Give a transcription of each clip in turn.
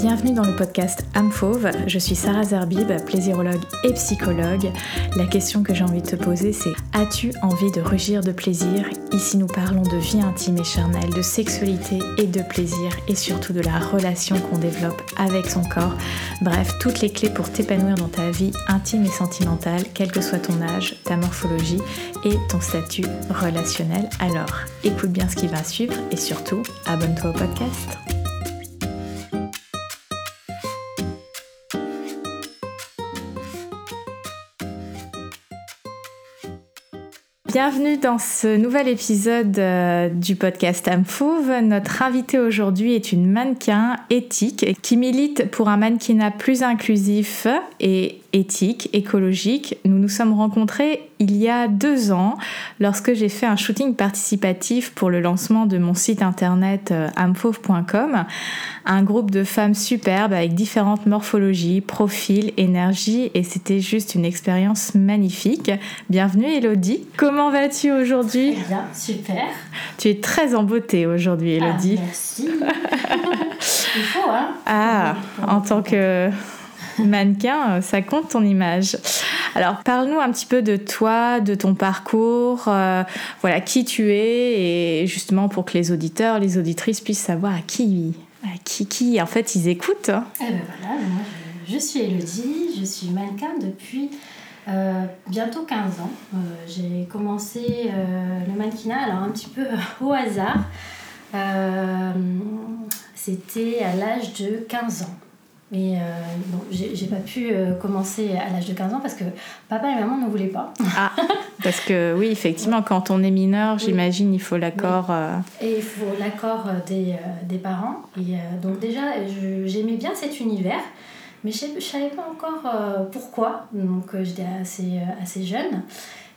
Bienvenue dans le podcast Âme. Je suis Sarah Zerbib, plaisirologue et psychologue. La question que j'ai envie de te poser, c'est As-tu envie de rugir de plaisir? Ici, nous parlons de vie intime et charnelle, de sexualité et de plaisir, et surtout de la relation qu'on développe avec son corps. Bref, toutes les clés pour t'épanouir dans ta vie intime et sentimentale, quel que soit ton âge, ta morphologie et ton statut relationnel. Alors, écoute bien ce qui va suivre et surtout, abonne-toi au podcast. Bienvenue dans ce nouvel épisode euh, du podcast Amfouve. Notre invitée aujourd'hui est une mannequin éthique qui milite pour un mannequinat plus inclusif et éthique, écologique. Nous nous sommes rencontrés il y a deux ans lorsque j'ai fait un shooting participatif pour le lancement de mon site internet euh, amfauve.com. Un groupe de femmes superbes avec différentes morphologies, profils, énergie et c'était juste une expérience magnifique. Bienvenue Elodie. Comment vas-tu aujourd'hui? Bien, super. Tu es très en beauté aujourd'hui Elodie. Ah, merci. il faut, hein Ah, en tant que mannequin, euh, ça compte ton image. Alors, parle-nous un petit peu de toi, de ton parcours, euh, voilà, qui tu es, et justement pour que les auditeurs, les auditrices puissent savoir à qui, à qui, qui en fait, ils écoutent. Eh ben voilà, moi je, suis Elodie, je suis mannequin depuis euh, bientôt 15 ans. J'ai commencé le mannequinat, alors un petit peu au hasard. C'était à l'âge de 15 ans. Mais euh, bon, j'ai pas pu euh, commencer à l'âge de 15 ans parce que papa et maman ne voulaient pas. Ah, parce que oui, effectivement, quand on est mineur, j'imagine, il faut l'accord. euh, Et il faut l'accord des, euh, des parents. Et donc déjà, j'aimais bien cet univers, mais je je savais pas encore pourquoi. Donc j'étais assez, assez jeune.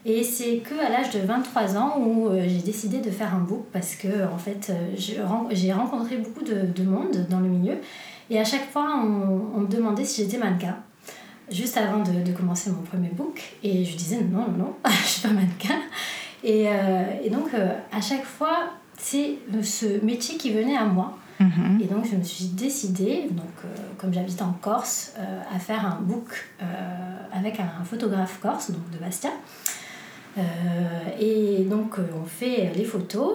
Et c'est que à l'âge de 23 ans où j'ai décidé de faire un book parce que en fait j'ai rencontré beaucoup de, de monde dans le milieu et à chaque fois on, on me demandait si j'étais mannequin. Juste avant de, de commencer mon premier book. Et je disais non non non je suis pas mannequin. Et, euh, et donc euh, à chaque fois c'est ce métier qui venait à moi. Mhm. et donc je me suis décidée, donc, euh, comme j'habite en Corse, euh, à faire un book euh, avec un photographe corse, donc de Bastia. Et donc on fait les photos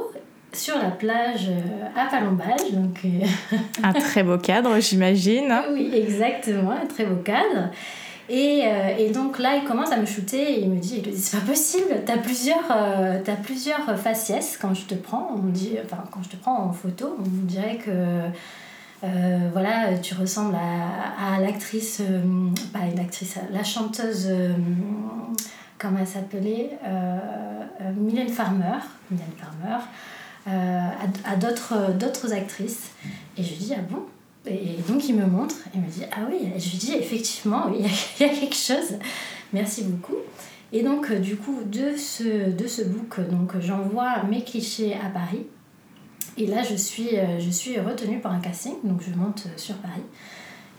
sur la plage euh, à Palombage. Donc, euh, Un très beau cadre, j'imagine. oui, exactement, un très beau cadre. Et, euh, et donc là, il commence à me shooter et il me dit, il me dit c'est pas possible, t'as plusieurs, euh, t'as plusieurs faciès quand je te prends. On me dit, enfin, quand je te prends en photo, on dirait que euh, voilà, tu ressembles à, à l'actrice, pas l'actrice, la chanteuse, comment elle s'appelait Mylène Farmer. Mylène Farmer. Euh, à, à d'autres, actrices. Et je lui dis, ah bon? Et donc il me montre et me dit ah oui et je lui dis effectivement oui, il y, a- il y a quelque chose. Merci beaucoup. Et donc euh, du coup de ce de ce book euh, donc j'envoie mes clichés à Paris. Et là je suis je suis retenue par un casting. Donc je monte sur Paris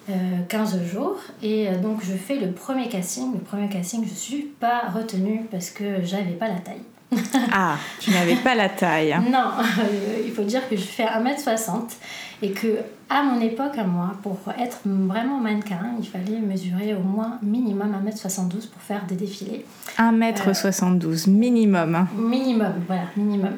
euh, 15 jours. Et donc je fais le premier casting. Le premier casting je suis pas retenue parce que j'avais pas la taille Ah, tu n'avais pas la taille. non, euh, il faut dire que je fais 1m60 et que à mon époque, à moi, pour être vraiment mannequin, il fallait mesurer au moins minimum 1m72 pour faire des défilés. 1m72 minimum. hein. Minimum, voilà, minimum.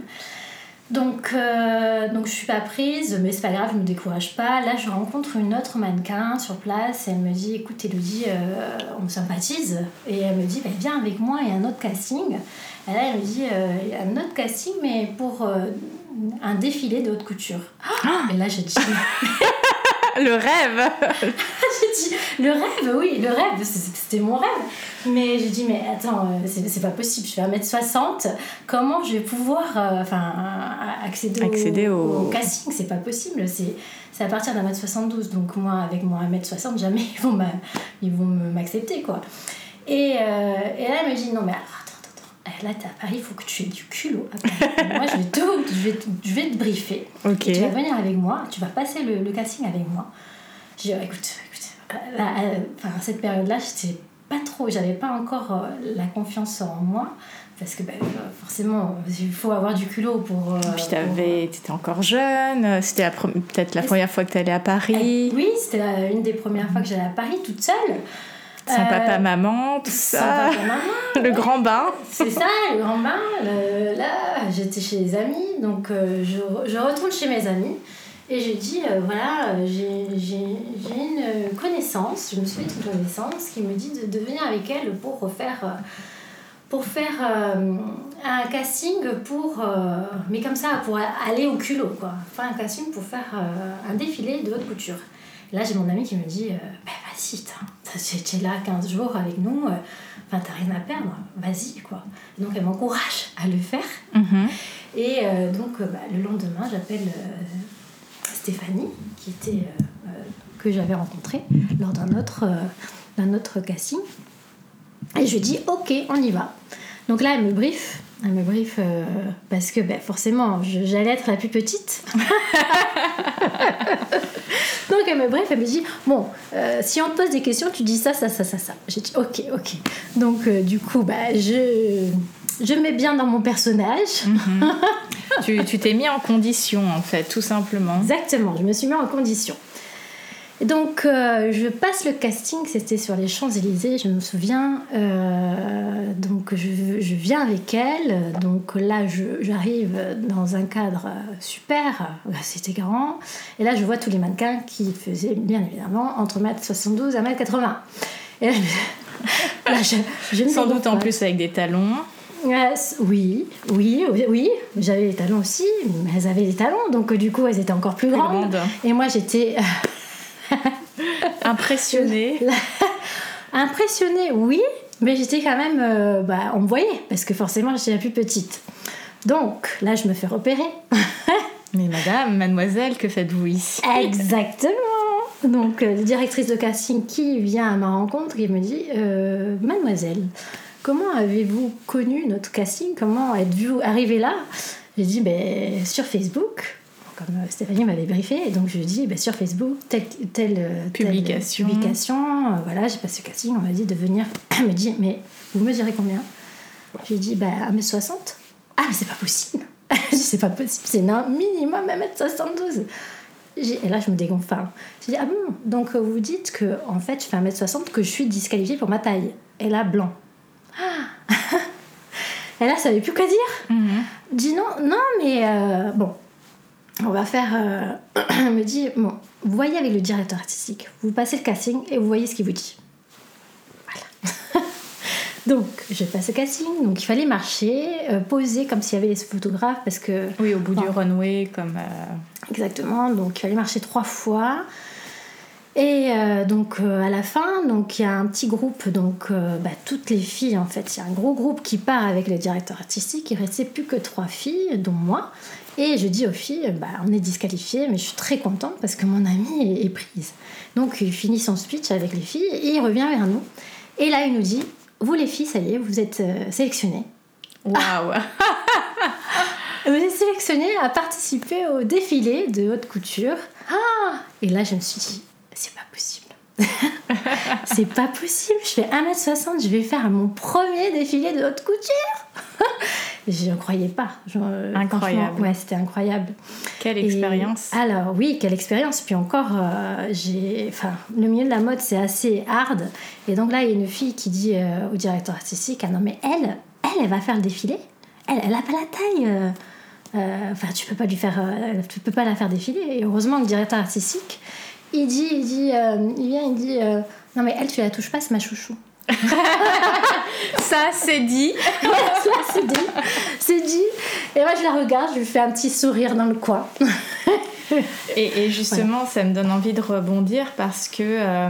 Donc, euh, donc je suis pas prise, mais c'est pas grave, je me décourage pas. Là, je rencontre une autre mannequin sur place et elle me dit Écoute, Elodie, euh, on sympathise. Et elle me dit bah, Viens avec moi, il y a un autre casting. Et là, elle me dit Il y a un autre casting, mais pour euh, un défilé de haute couture. et là, j'ai dit Le rêve J'ai dit, le rêve, oui, le rêve, c'était mon rêve. Mais j'ai dit, mais attends, euh, c'est pas possible, je fais 1m60, comment je vais pouvoir euh, enfin, accéder, Accéder au, au- au casting? C'est pas possible, c'est c'est à partir d'un mètre 72, donc moi, avec mon 1m60, jamais ils vont m'a- ils vont me- m'accepter, quoi. Et, euh, et là, elle me dit, non, mais là, t'es à Paris, il faut que tu aies du culot. à Paris. moi, je vais, tout, je, vais, je vais te briefer. Tu vas venir avec moi, tu vas passer le, le casting avec moi. J'ai dit, écoute, écoute, là, euh, enfin, cette période-là, j'étais pas trop, j'avais pas encore euh, la confiance en moi parce que bah, forcément, il faut avoir du culot pour. Euh, Puis tu étais encore jeune, c'était peut-être la première fois que tu allais à Paris. Oui, c'était une des premières fois que j'allais à Paris toute seule. Sans papa, maman, tout ça. maman. le grand bain. C'est ça, le grand bain. là, j'étais chez les amis, donc je, je, retourne chez mes amis. Et j'ai dit, euh, voilà, euh, j'ai une connaissance, je me suis fait une connaissance qui me dit de, de venir avec elle pour refaire euh, pour faire un casting pour mais comme ça pour aller au culot quoi faire un casting pour faire un défilé de haute couture là j'ai mon ami qui me dit bah, vas-y tu es là 15 jours avec nous enfin t'as rien à perdre vas-y quoi donc elle m'encourage à le faire mm-hmm. et donc bah, le lendemain j'appelle Stéphanie, qui était, euh, euh, que j'avais rencontrée lors d'un autre, euh, d'un autre casting. Et je lui dis, ok, on y va. Donc là, elle me brief. Elle me brief parce que ben, forcément, j'allais être la plus petite. Donc elle me brief, elle me dit Bon, si on te pose des questions, tu dis ça, ça, ça, ça, ça. J'ai dit Ok, ok. Donc du coup, bah, je, je mets bien dans mon personnage. Mhm. tu t'es mis en condition, en fait, tout simplement. Exactement, je me suis mis en condition. Donc, euh, je passe le casting, c'était sur les Champs-Élysées, je me souviens. Euh, donc, je, je, viens avec elle. Donc, là, j'arrive dans un cadre super, c'était grand. Et là, je vois tous les mannequins qui faisaient, bien évidemment, entre 1m72 et 1m80. Et là, je, Sans doute en plus avec des talons oui, oui, oui. J'avais les talons aussi, mais elles avaient des talons, donc du coup elles étaient encore plus, grandes. Et moi j'étais impressionnée. impressionnée, oui, mais j'étais quand même, euh, bah, on me voyait parce que forcément j'étais la plus petite. Donc là je me fais repérer. mais madame, mademoiselle, que faites-vous ici? Exactement. Donc euh, la directrice de casting qui vient à ma rencontre et me dit, euh, mademoiselle. Comment avez-vous connu notre casting? Comment êtes-vous arrivé là? J'ai dit ben, sur Facebook, comme euh, Stéphanie m'avait briefé, et donc je lui ai dit ben, sur Facebook, telle, telle, euh, publication. publication. Euh, voilà, j'ai passé le casting, on m'a dit de venir. Elle me dit mais vous mesurez combien? J'ai dit ben, 1m60. Ah, mais c'est pas possible Je dis c'est pas possible, c'est un minimum 1m72 et là, je me dégonfle. J'ai dit, ah bon, donc vous dites que en fait, je fais 1m60, que je suis disqualifiée pour ma taille. Et là, blanc. Et là, ça savait plus quoi dire? Mhm. Dis non, non, mais euh, bon, on va faire. Euh, elle me dit bon, vous voyez avec le directeur artistique, vous passez le casting et vous voyez ce qu'il vous dit. Voilà. donc, je passe le casting, donc il fallait marcher, euh, poser comme s'il y avait les photographes parce que. Oui, au bout du runway, comme. Exactement, donc il fallait marcher trois fois. Et euh, donc euh, à la fin, donc il y a un petit groupe, donc euh, bah, toutes les filles en fait, il y a un gros groupe qui part avec le directeur artistique. Il restait plus que trois filles, dont moi. Et je dis aux filles, bah, on est disqualifiées, mais je suis très contente parce que mon amie est, prise. Donc il finit son speech avec les filles et il revient vers nous. Et là il nous dit, vous les filles, ça y est, vous êtes sélectionnées. Waouh Vous êtes sélectionnées à participer au défilé de haute couture. Ah Et là je me suis dit c'est pas possible. c'est pas possible. Je fais 1m60, je vais faire mon premier défilé de haute couture. Je ne croyais pas. incroyable. Ouais, c'était incroyable. Quelle expérience. Alors oui, quelle expérience. Puis encore, euh, j'ai, enfin, le milieu de la mode c'est assez hard. Et donc là, il y a une fille qui dit euh, au directeur artistique, ah non mais elle, elle, elle va faire le défilé. Elle, elle a pas la taille. Euh, enfin, tu peux pas lui faire, tu peux pas la faire défiler. Et heureusement, le directeur artistique il dit, il dit, euh, il vient, il dit, euh, non mais elle, tu la touches pas, c'est ma chouchou. ça c'est dit. ça c'est dit. C'est dit. Et moi je la regarde, je lui fais un petit sourire dans le coin. et, justement, ça me donne envie de rebondir parce que euh,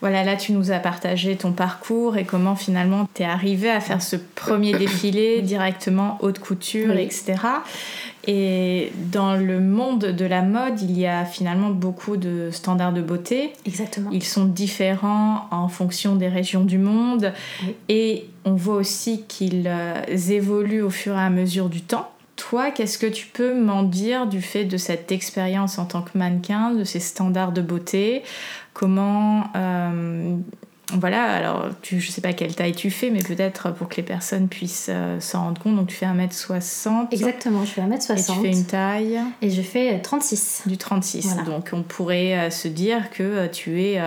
voilà, là tu nous as partagé ton parcours et comment finalement tu es arrivé à faire ce premier défilé directement haute couture, etc. Et dans le monde de la mode, il y a finalement beaucoup de standards de beauté. Exactement. Ils sont différents en fonction des régions du monde. Et on voit aussi qu'ils euh, évoluent au fur et à mesure du temps. Toi, qu'est-ce que tu peux m'en dire du fait de cette expérience en tant que mannequin, de ces standards de beauté? Comment, euh, voilà, alors tu, je sais pas quelle taille tu fais, mais peut-être pour que les personnes puissent euh, s'en rendre compte. Donc tu fais 1m60. Exactement, je fais 1m60. Et tu fais une taille Et je fais 36. Du 36. Donc on pourrait se dire que tu es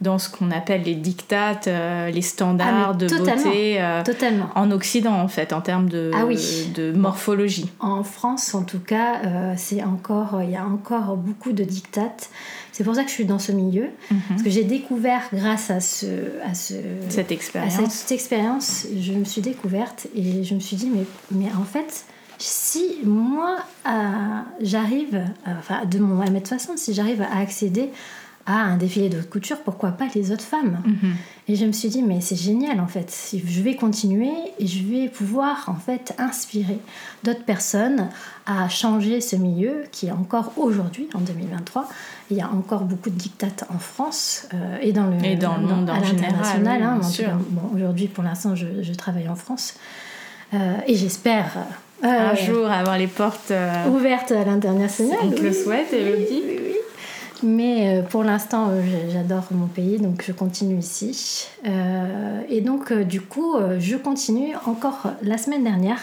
dans ce qu'on appelle les dictates, euh, les standards ah, de beauté euh, totalement. en Occident en fait, en termes de, ah de morphologie. En France en tout cas, euh, c'est encore, il y a encore beaucoup de dictates. C'est pour ça que je suis dans ce milieu, mhm. parce que j'ai découvert grâce à, ce, à, ce, cette expérience. cette expérience, je me suis découverte et je me suis dit mais, mais en fait si moi j'arrive, enfin de mon 1m60, si j'arrive à accéder à un défilé de couture, pourquoi pas les autres femmes? Mhm. Et je me suis dit, mais c'est génial en fait, je vais continuer et je vais pouvoir en fait inspirer d'autres personnes à changer ce milieu qui est encore aujourd'hui, en 2023, il y a encore beaucoup de dictates en France euh, et dans le, et dans le monde en général. Hein, bon, aujourd'hui, pour l'instant, je, travaille en France euh, et j'espère euh, un jour avoir les portes ouvertes à l'international. On te le souhaite, Elodie. Oui, oui, mais euh, pour l'instant, euh, j'adore mon pays, donc je continue ici. Euh, et donc, du coup, je continue encore la semaine dernière.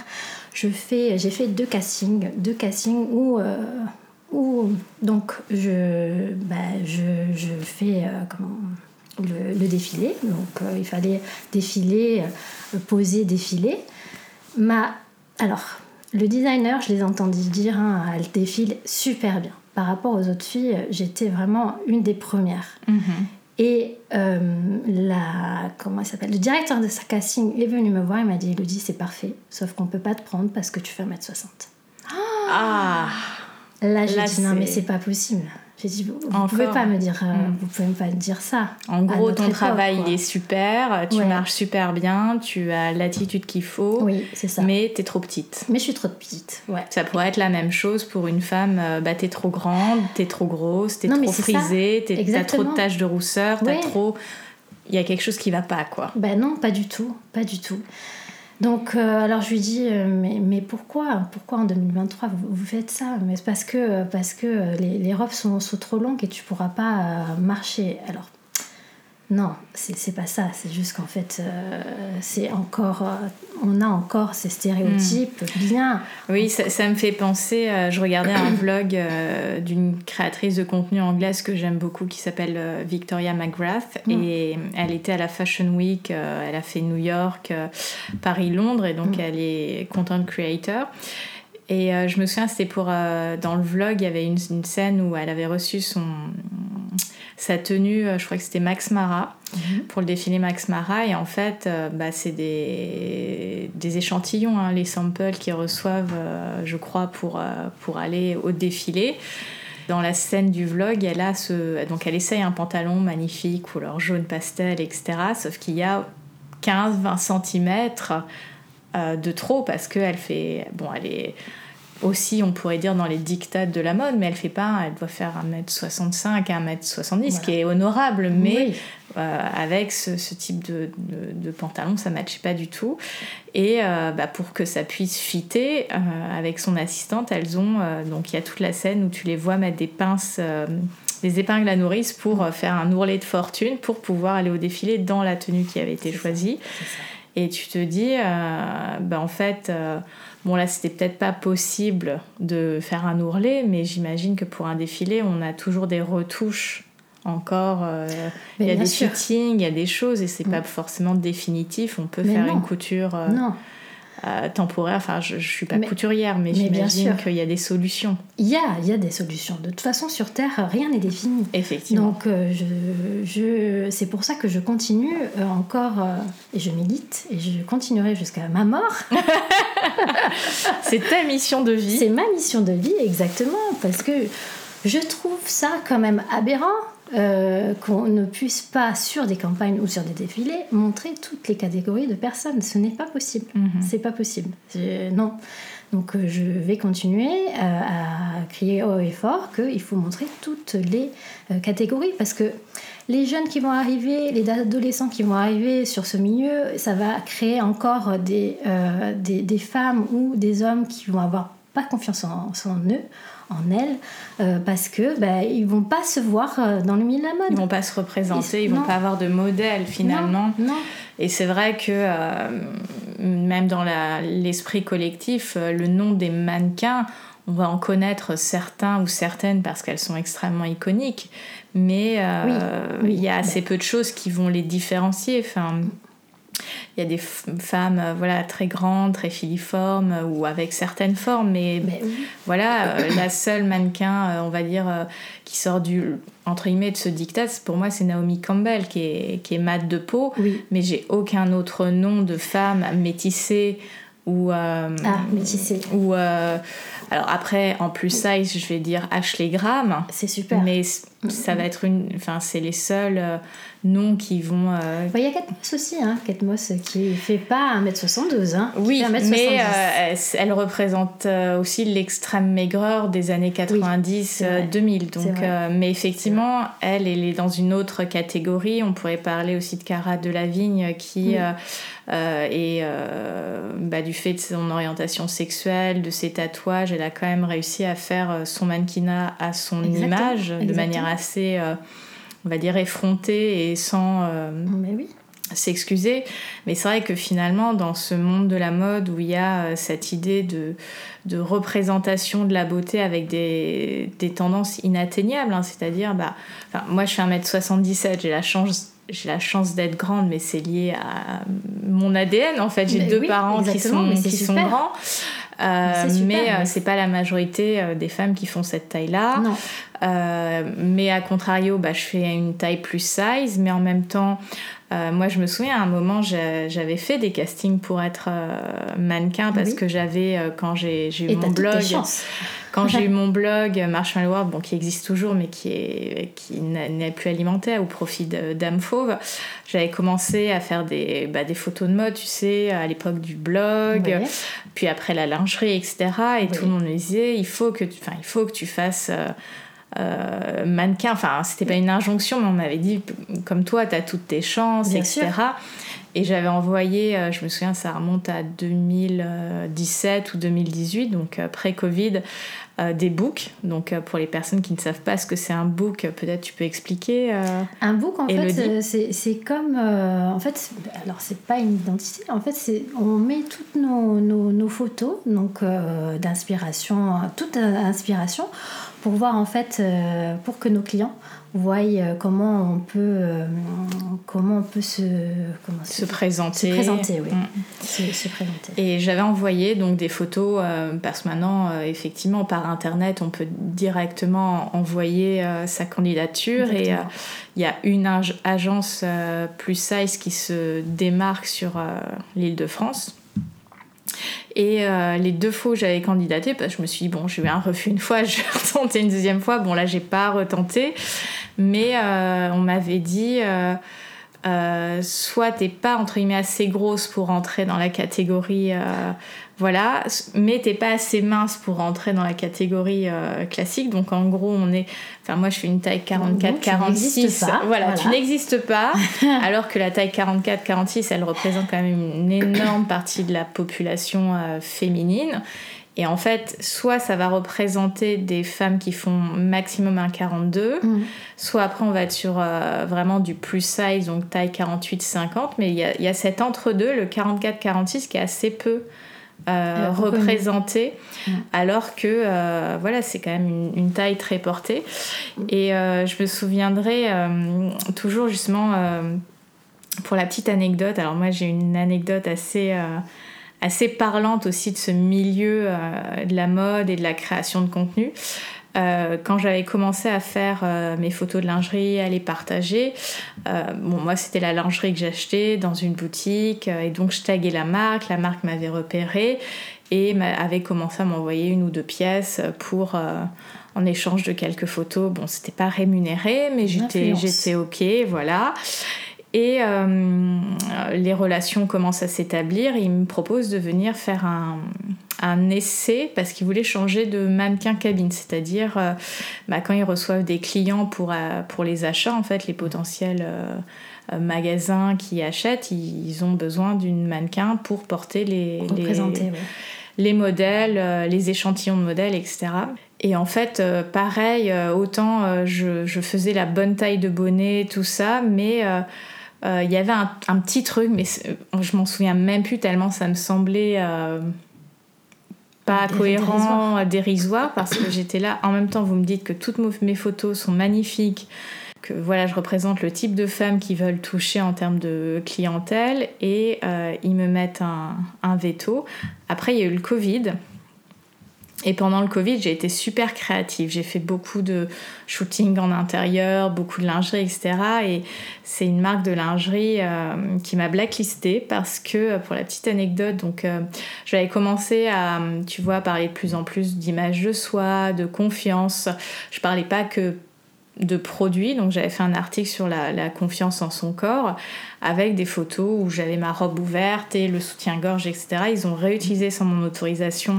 j'ai fait deux castings, deux castings où, donc je, bah, je, je fais le, le, défilé. Donc, il fallait défiler, poser, défiler. Ma, alors, le designer, je les entendis dire, hein, elle défile super bien par rapport aux autres filles, j'étais vraiment une des premières. Mhm. Et euh, la, comment il s'appelle Le directeur de sa casting est venu me voir et m'a dit Elodie, c'est parfait, sauf qu'on peut pas te prendre parce que tu fais 1m60. Ah Là, j'ai dit non, mais c'est pas possible. J'ai dit, vous, ne pouvez pas me dire, euh, mm. vous pouvez pas dire ça. En gros, ton travail est super, tu marches super bien, tu as l'attitude qu'il faut. Oui, c'est ça. Mais tu es trop petite. Mais je suis trop petite, ouais. Ça pourrait être la même chose pour une femme. Euh, bah, es trop grande, tu es trop grosse, t'es trop frisée, t'as trop de taches de rousseur, t'as trop. Il y a quelque chose qui va pas, quoi. Ben non, pas du tout, pas du tout. Donc, euh, alors je lui dis, euh, mais, mais, pourquoi Pourquoi en 2023 vous, faites ça? Mais c'est parce que, parce que les, les robes sont, sont, trop longues et tu pourras pas euh, marcher. Alors, non, c'est pas ça. C'est juste qu'en fait, euh, c'est encore, euh, on a encore ces stéréotypes hmm. bien. Oui, ça, me fait penser. Euh, je regardais un vlog d'une créatrice de contenu anglaise que j'aime beaucoup, qui s'appelle Victoria McGrath, hmm. et elle était à la Fashion Week. elle a fait New York, Paris, Londres, et donc hmm. elle est content creator. Et je me souviens, c'était pour. dans le vlog, il y avait une, une, scène où elle avait reçu son, sa tenue, euh, je crois que c'était Max Mara, mhm. pour le défilé Max Mara. Et en fait, euh, bah, c'est des, des, échantillons, hein, les samples qu'ils reçoivent, euh, je crois, pour, pour aller au défilé. Dans la scène du vlog, elle a ce... donc elle essaye un pantalon magnifique, couleur jaune pastel, etc. Sauf qu'il y a 15-20 cm de trop parce qu'elle fait... Bon, elle est aussi, on pourrait dire, dans les dictats de la mode, mais elle fait pas, elle doit faire 1m65 à 1m70, ce qui est honorable, mais euh, avec ce, type de, de, pantalon, ça ne matchait pas du tout. Et euh, bah, pour que ça puisse fitter, euh, avec son assistante, elles ont, donc il y a toute la scène où tu les vois mettre des pinces des épingles à nourrice pour faire un ourlet de fortune pour pouvoir aller au défilé dans la tenue qui avait été choisie. Et tu te dis, bah, en fait, Bon, là, c'était peut-être pas possible de faire un ourlet, mais j'imagine que pour un défilé, on a toujours des retouches encore. Euh, il y a des shootings, il y a des choses, et c'est mm. pas forcément définitif. On peut faire une couture. Euh, non. Euh, temporaire. Enfin, je, je suis pas couturière, mais, j'imagine qu'il y a des solutions. Il y a, il y a des solutions. De toute façon, sur Terre, rien n'est défini. Effectivement. Donc, euh, je, je, c'est pour ça que je continue euh, encore et je milite et je continuerai jusqu'à ma mort. c'est ta mission de vie. C'est ma mission de vie, exactement, parce que je trouve ça quand même aberrant euh, qu'on ne puisse pas, sur des campagnes ou sur des défilés, montrer toutes les catégories de personnes. Ce n'est pas possible. Mhm. C'est pas possible. Non. Donc euh, je vais continuer euh, à, crier haut et fort qu'il faut montrer toutes les catégories parce que les jeunes qui vont arriver, les adolescents qui vont arriver sur ce milieu, ça va créer encore des, des, des femmes ou des hommes qui vont avoir pas confiance en, en eux, en elles, parce que bah, ils vont pas se voir dans le milieu de la mode. Ils vont pas se représenter, ils, vont pas avoir de modèle finalement. Non, non. Et c'est vrai que même dans l'esprit collectif, le nom des mannequins, on va en connaître certains ou certaines parce qu'elles sont extrêmement iconiques, mais euh, il y a assez peu de choses qui vont les différencier. Enfin, il y a des femmes euh, voilà très grandes, très filiformes euh, ou avec certaines formes, mais, voilà, la seule mannequin, on va dire, qui sort du entre guillemets de ce diktat, pour moi c'est Naomi Campbell qui est, qui est mate de peau, mais j'ai aucun autre nom de femme métissée ou ah, métissée ou alors après, en plus size, je vais dire Ashley Graham. C'est super. Mais ça va être une. Enfin, c'est les seuls euh, noms qui vont. Euh, il y a Kate Moss aussi, hein. Kate Moss qui fait pas 1m72. Hein, oui, mais euh, elle représente aussi l'extrême maigreur des années 90-2000. donc, mais effectivement, elle, elle est dans une autre catégorie. On pourrait parler aussi de Cara Delavigne qui. Et bah, du fait de son orientation sexuelle, de ses tatouages, elle a quand même réussi à faire son mannequinat à son image de manière assez, euh, on va dire, effrontée et sans euh, s'excuser. Mais c'est vrai que finalement, dans ce monde de la mode où il y a euh, cette idée de, de représentation de la beauté avec des, des tendances inatteignables, hein, c'est-à-dire, bah, moi je suis 1m77, j'ai la chance j'ai la chance d'être grande, mais c'est lié à mon ADN. En fait, j'ai deux parents qui sont, qui sont grands. Euh, mais euh, c'est pas la majorité euh, des femmes qui font cette taille-là. mais à contrario, bah, je fais une taille plus size, mais en même temps, moi je me souviens à un moment, j'avais fait des castings pour être mannequin parce que j'avais, quand j'ai eu mon blog, quand j'ai eu mon blog Marshmallow World, bon, qui existe toujours mais qui est qui n'est plus alimentaire au profit d'âme fauve, j'avais commencé à faire des, bah, des photos de mode, tu sais, à l'époque du blog, puis après la lingerie, etc. Et tout le monde me disait, il faut que tu, il faut que tu fasses euh, euh, mannequin. Enfin, c'était pas une injonction, mais on m'avait dit, comme toi, tu as toutes tes chances, etc. Et j'avais envoyé, euh, je me souviens, ça remonte à 2017 ou 2018, donc pré-Covid, euh, des books. Donc euh, pour les personnes qui ne savent pas ce que c'est un book, peut-être tu peux expliquer. Euh, un book en fait c'est comme en fait alors c'est pas une identité en fait c'est on met toutes nos, nos, nos photos donc d'inspiration toute inspiration pour voir en fait pour que nos clients voient comment on peut comment on peut se comment se présenter. Se présenter oui. Mm. se, présenter. Et j'avais envoyé donc des photos parce que maintenant effectivement par Internet, on peut directement envoyer euh, sa candidature. Et euh, il y a une agence euh, plus size qui se démarque sur l'île de France. Et les deux fois où j'avais candidaté, parce que je me suis dit, bon, j'ai eu un refus une fois, je vais retenter une deuxième fois. Bon, là, j'ai pas retenté. Mais on m'avait dit, soit t'es pas, entre guillemets, assez grosse pour entrer dans la catégorie voilà, mais t'es pas assez mince pour rentrer dans la catégorie euh, classique. Donc en gros, on est. Enfin, moi je fais une taille 44-46. Voilà, tu n'existes pas. alors que la taille 44-46, elle représente quand même une énorme partie de la population euh, féminine. Et en fait, soit ça va représenter des femmes qui font maximum un 42, mm. soit après on va être sur euh, vraiment du plus size, donc taille 48-50, mais il y y a cet entre-deux, le 44-46, qui est assez peu euh, représenté, alors que euh, voilà, c'est quand même une, taille très portée. Et euh, je me souviendrai toujours justement pour la petite anecdote. Alors moi j'ai une anecdote assez assez parlante aussi de ce milieu de la mode et de la création de contenu. Euh, quand j'avais commencé à faire euh, mes photos de lingerie, à les partager, euh, bon, moi c'était la lingerie que j'achetais dans une boutique et donc je taguais la marque, la marque m'avait repéré et avait commencé à m'envoyer une ou deux pièces pour en échange de quelques photos. Bon, c'était pas rémunéré, mais j'étais, j'étais ok, voilà. Et les relations commencent à s'établir. il me propose de venir faire un, un essai parce qu'ils voulaient changer de mannequin cabine, c'est-à-dire euh, bah, quand ils reçoivent des clients pour, euh, pour les achats, en fait, les potentiels euh, magasins qui achètent, ils, ont besoin d'une mannequin pour porter les, les modèles, les échantillons de modèles, etc. Et en fait, pareil, autant je, je, faisais la bonne taille de bonnet, tout ça, mais il y avait un, un, petit truc, mais je m'en souviens même plus tellement ça me semblait pas cohérent, dérisoire. parce que j'étais là. En même temps, vous me dites que toutes mes photos sont magnifiques, que voilà, je représente le type de femmes qui veulent toucher en termes de clientèle, et euh, ils me mettent un, un veto. Après, il y a eu le Covid. Et pendant le Covid, j'ai été super créative. J'ai fait beaucoup de shooting en intérieur, beaucoup de lingerie, etc. Et c'est une marque de lingerie euh, qui m'a blacklistée parce que, pour la petite anecdote, donc euh, j'avais commencé à, tu vois, parler de plus en plus d'images de soi, de confiance. Je parlais pas que de produits. Donc j'avais fait un article sur la, la, confiance en son corps avec des photos où j'avais ma robe ouverte et le soutien-gorge, etc. Ils ont réutilisé sans mon autorisation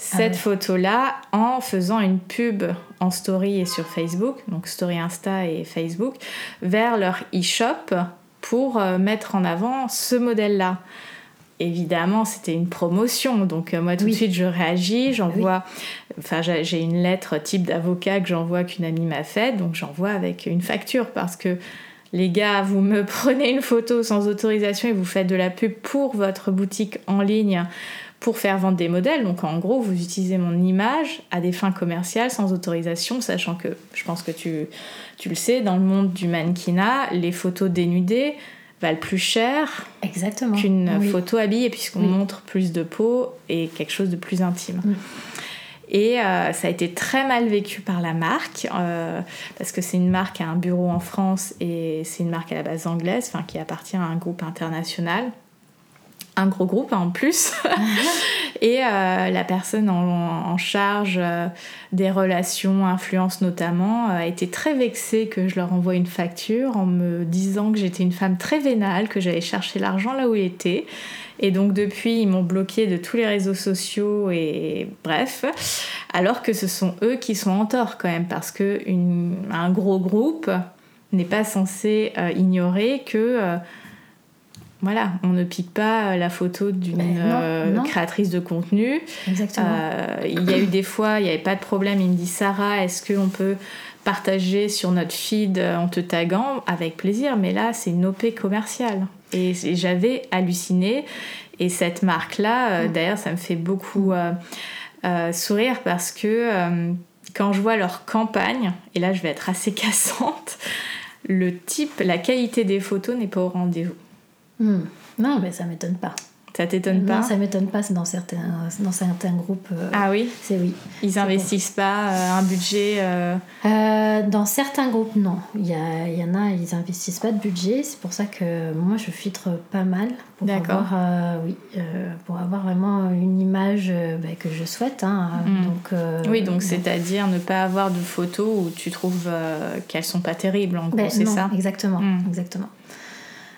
cette ah photo-là en faisant une pub en story et sur Facebook, donc story Insta et Facebook, vers leur e-shop pour euh, mettre en avant ce modèle-là. Évidemment, c'était une promotion, donc euh, moi tout de suite je réagis, j'envoie, enfin j'ai une lettre type d'avocat que j'envoie qu'une amie m'a faite, donc j'envoie avec une facture parce que les gars, vous me prenez une photo sans autorisation et vous faites de la pub pour votre boutique en ligne pour faire vendre des modèles. Donc en gros, vous utilisez mon image à des fins commerciales sans autorisation, sachant que je pense que tu, tu le sais, dans le monde du mannequinat, les photos dénudées valent plus cher qu'une photo habillée puisqu'on montre plus de peau et quelque chose de plus intime. Et euh, ça a été très mal vécu par la marque, euh, parce que c'est une marque a un bureau en France et c'est une marque à la base anglaise, enfin qui appartient à un groupe international un gros groupe en plus. et euh, la personne en, charge euh, des relations, influence notamment, a été très vexée que je leur envoie une facture en me disant que j'étais une femme très vénale, que j'allais chercher l'argent là où il était. Et donc depuis, ils m'ont bloqué de tous les réseaux sociaux et bref. Alors que ce sont eux qui sont en tort quand même, parce que un gros groupe n'est pas censé euh, ignorer que voilà, on ne pique pas la photo d'une euh, créatrice de contenu. Exactement. Euh, il y a eu des fois, il n'y avait pas de problème. Il me dit Sarah, est-ce qu'on peut partager sur notre feed en te taguant? Avec plaisir, mais là, c'est une OP commerciale. Et, j'avais halluciné. Et cette marque-là, euh, mm. d'ailleurs, ça me fait beaucoup sourire parce que quand je vois leur campagne, et là, je vais être assez cassante, le type, la qualité des photos n'est pas au rendez-vous. Hmm. Non, mais ça m'étonne pas. Ça t'étonne pas Non, ça m'étonne pas. Dans certains, dans certains groupes. Euh, ah oui C'est oui. Ils investissent pas euh, un budget euh, Dans certains groupes, non. Il y, a, il y en a, ils investissent pas de budget. C'est pour ça que moi, je filtre pas mal. Pour avoir, oui, pour avoir vraiment une image bah, que je souhaite. Hein. Hmm. Donc, oui, donc c'est-à-dire ne pas avoir de photos où tu trouves qu'elles sont pas terribles, en gros, ben, c'est ça Exactement. Hmm. exactement.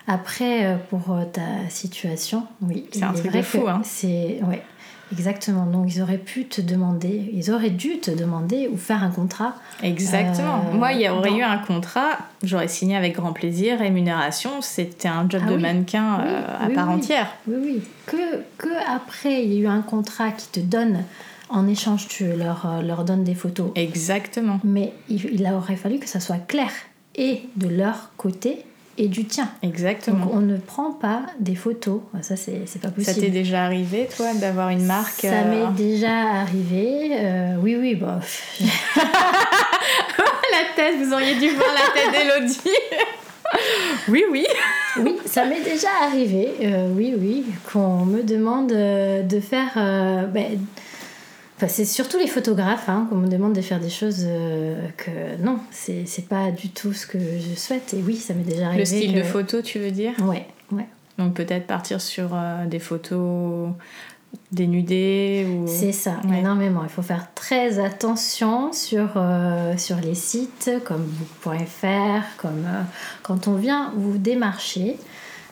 Après, euh, pour euh, ta situation, oui. C'est un truc de fou, hein. C'est, ouais, exactement. Donc, ils auraient pu te demander, ils auraient dû te demander ou faire un contrat. Exactement. Euh, Moi, il y aurait eu un contrat, j'aurais signé avec grand plaisir, rémunération, c'était un job ah de mannequin à part entière. Oui, oui. Que, que après, il y a eu un contrat qui te donne en échange, tu leur, leur donnes des photos. Exactement. Mais il, il aurait fallu que ça soit clair et de leur côté et du tien. Exactement. Donc on ne prend pas des photos. Ça, c'est pas possible. Ça t'est déjà arrivé, toi, d'avoir une marque Ça m'est euh, déjà arrivé. Euh, oui, oui, bon. la tête, vous auriez dû voir la tête d'Elodie. oui, oui. oui, ça m'est déjà arrivé. Euh, oui, oui. Qu'on me demande de faire. Ben, c'est surtout les photographes hein, qu'on me demande de faire des choses euh, que non, c'est pas du tout ce que je souhaite. Et oui, ça m'est déjà arrivé. Le style de photo, tu veux dire? Ouais, ouais. Donc peut-être partir sur euh, des photos dénudées ou... C'est ça, énormément. Il faut faire très attention sur, euh, sur les sites comme book.fr, comme quand on vient vous démarcher.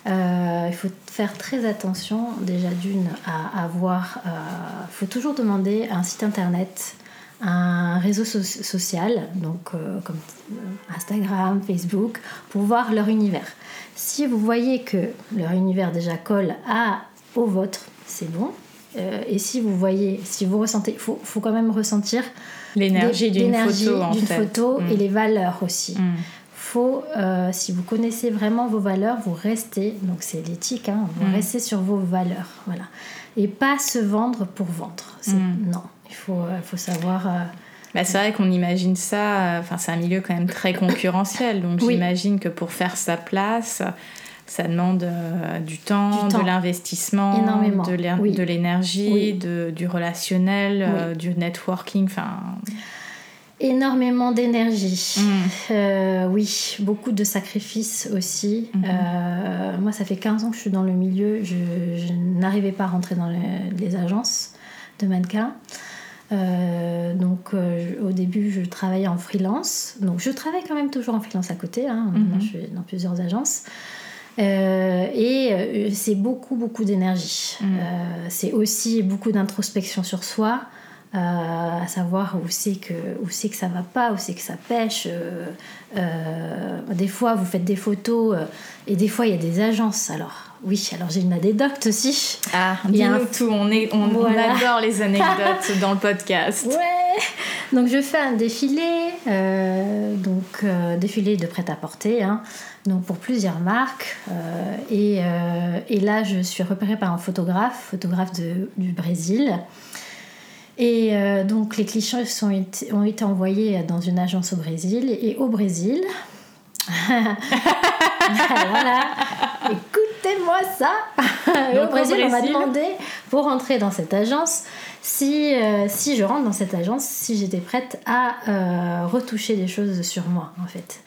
Euh, il faut faire très attention déjà d'une à avoir. Il euh, faut toujours demander un site internet, un réseau social, donc euh, comme Instagram, Facebook, pour voir leur univers. Si vous voyez que leur univers déjà colle à, au vôtre, c'est bon. Et si vous voyez, si vous ressentez, il faut, faut, quand même ressentir l'énergie d'une photo, en fait. photo et mm. les valeurs aussi. Mm. Faut, euh, si vous connaissez vraiment vos valeurs, vous restez, donc c'est l'éthique, hein, vous mm. restez sur vos valeurs. Voilà. Et pas se vendre pour vendre. Non, il faut, euh, faut savoir. Bah, c'est vrai qu'on imagine ça, enfin c'est un milieu quand même très concurrentiel, donc j'imagine que pour faire sa place, ça demande euh, du, temps, de l'investissement, de l'énergie, du relationnel, euh, du networking. Enfin... Énormément d'énergie. Mm. Euh, oui, beaucoup de sacrifices aussi. Mm-hmm. moi, ça fait 15 ans que je suis dans le milieu. Je, n'arrivais pas à rentrer dans les, agences de mannequins. donc au début je travaillais en freelance. Donc je travaille quand même toujours en freelance à côté. Hein. Mm-hmm. je suis dans plusieurs agences. Euh, et euh, c'est beaucoup, beaucoup d'énergie. Mm. Euh, c'est aussi beaucoup d'introspection sur soi, à savoir où c'est que, où c'est que ça va pas, où c'est que ça pêche. des fois, vous faites des photos et des fois, il y a des agences. Alors, oui, alors j'ai une anecdote aussi. Ah, dis-nous tout, on, est, on, adore les anecdotes dans le podcast. Ouais, donc je fais un défilé, donc défilé de prêt-à-porter. Hein donc pour plusieurs marques. Euh, et, euh, et, là, je suis repérée par un photographe, photographe de, du Brésil. Et euh, donc les clichés sont, ont été envoyés dans une agence au Brésil. Et au Brésil, voilà, écoutez-moi ça. au Brésil, on m'a demandé pour entrer dans cette agence si, si je rentre dans cette agence, si j'étais prête à retoucher des choses sur moi en fait.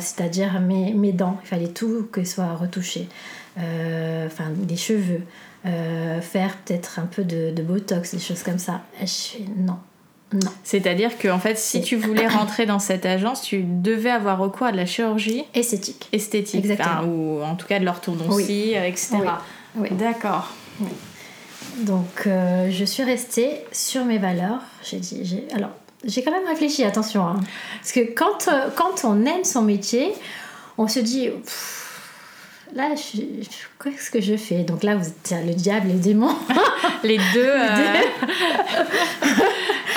C'est-à-dire, euh, mes, mes, dents, il fallait tout que soit retouché. Euh, enfin, les cheveux, euh, faire peut-être un peu de, de, botox, des choses comme ça. je non. Non. C'est-à-dire que en fait, si tu voulais rentrer dans cette agence, tu devais avoir recours à de la chirurgie esthétique. Esthétique. Exactement. ou en tout cas de l'orthodontie, etc. Oui. D'accord. Donc, je suis restée sur mes valeurs. J'ai dit, alors, j'ai quand même réfléchi, attention. Hein. Parce que quand, euh, quand on aime son métier, on se dit, là, qu'est-ce que je fais? Donc là, vous êtes le diable et le démon. les deux. Euh,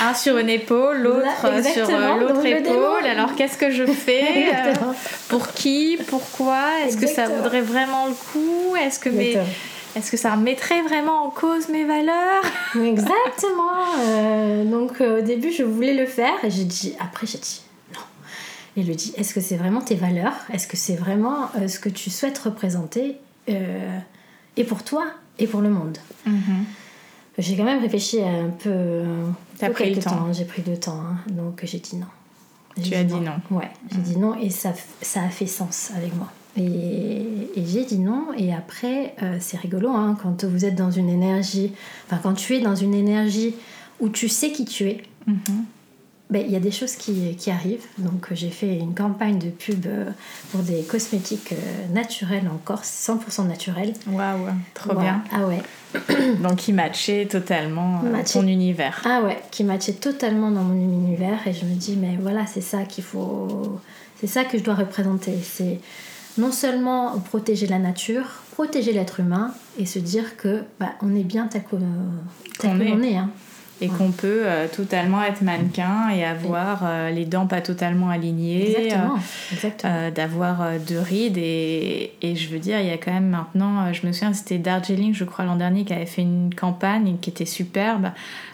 un sur une épaule, l'autre sur euh, l'autre épaule. Alors qu'est-ce que je fais? Pour qui? Pourquoi? Est-ce que ça vaudrait vraiment le coup? Est-ce que mes est-ce que ça remettrait vraiment en cause mes valeurs? Exactement. Euh, donc euh, au début, je voulais le faire et j'ai dit, après j'ai dit. Et lui dit, est-ce que c'est vraiment tes valeurs? Est-ce que c'est vraiment euh, ce que tu souhaites représenter et pour toi et pour le monde? Mm-hmm. J'ai quand même réfléchi un peu. T'as pris le temps. J'ai pris le temps. Hein. donc j'ai dit non. Tu as dit non. Ouais, j'ai mm. dit non et ça, ça a fait sens avec moi. Et, j'ai dit non. Et après, euh, c'est rigolo, hein, quand vous êtes dans une énergie, enfin quand tu es dans une énergie où tu sais qui tu es, mhm. ben, il y a des choses qui, qui arrivent. Donc j'ai fait une campagne de pub euh, pour des cosmétiques euh, naturels en Corse, 100% naturels. Waouh, trop bien. Ah ouais. Donc qui matchait totalement ton univers. Ah ouais, qui matchait totalement dans mon univers. Et je me dis, mais voilà, c'est ça qu'il faut... C'est ça que je dois représenter. C'est non seulement protéger la nature, protéger l'être humain et se dire que bah, on est bien tel qu'on est. Hein. Et qu'on peut euh, totalement être mannequin et avoir euh, les dents pas totalement alignées, euh, d'avoir de rides. Et, et, je veux dire, il y a quand même maintenant, je me souviens, c'était Darjeeling, je crois, l'an dernier, qui avait fait une campagne qui était superbe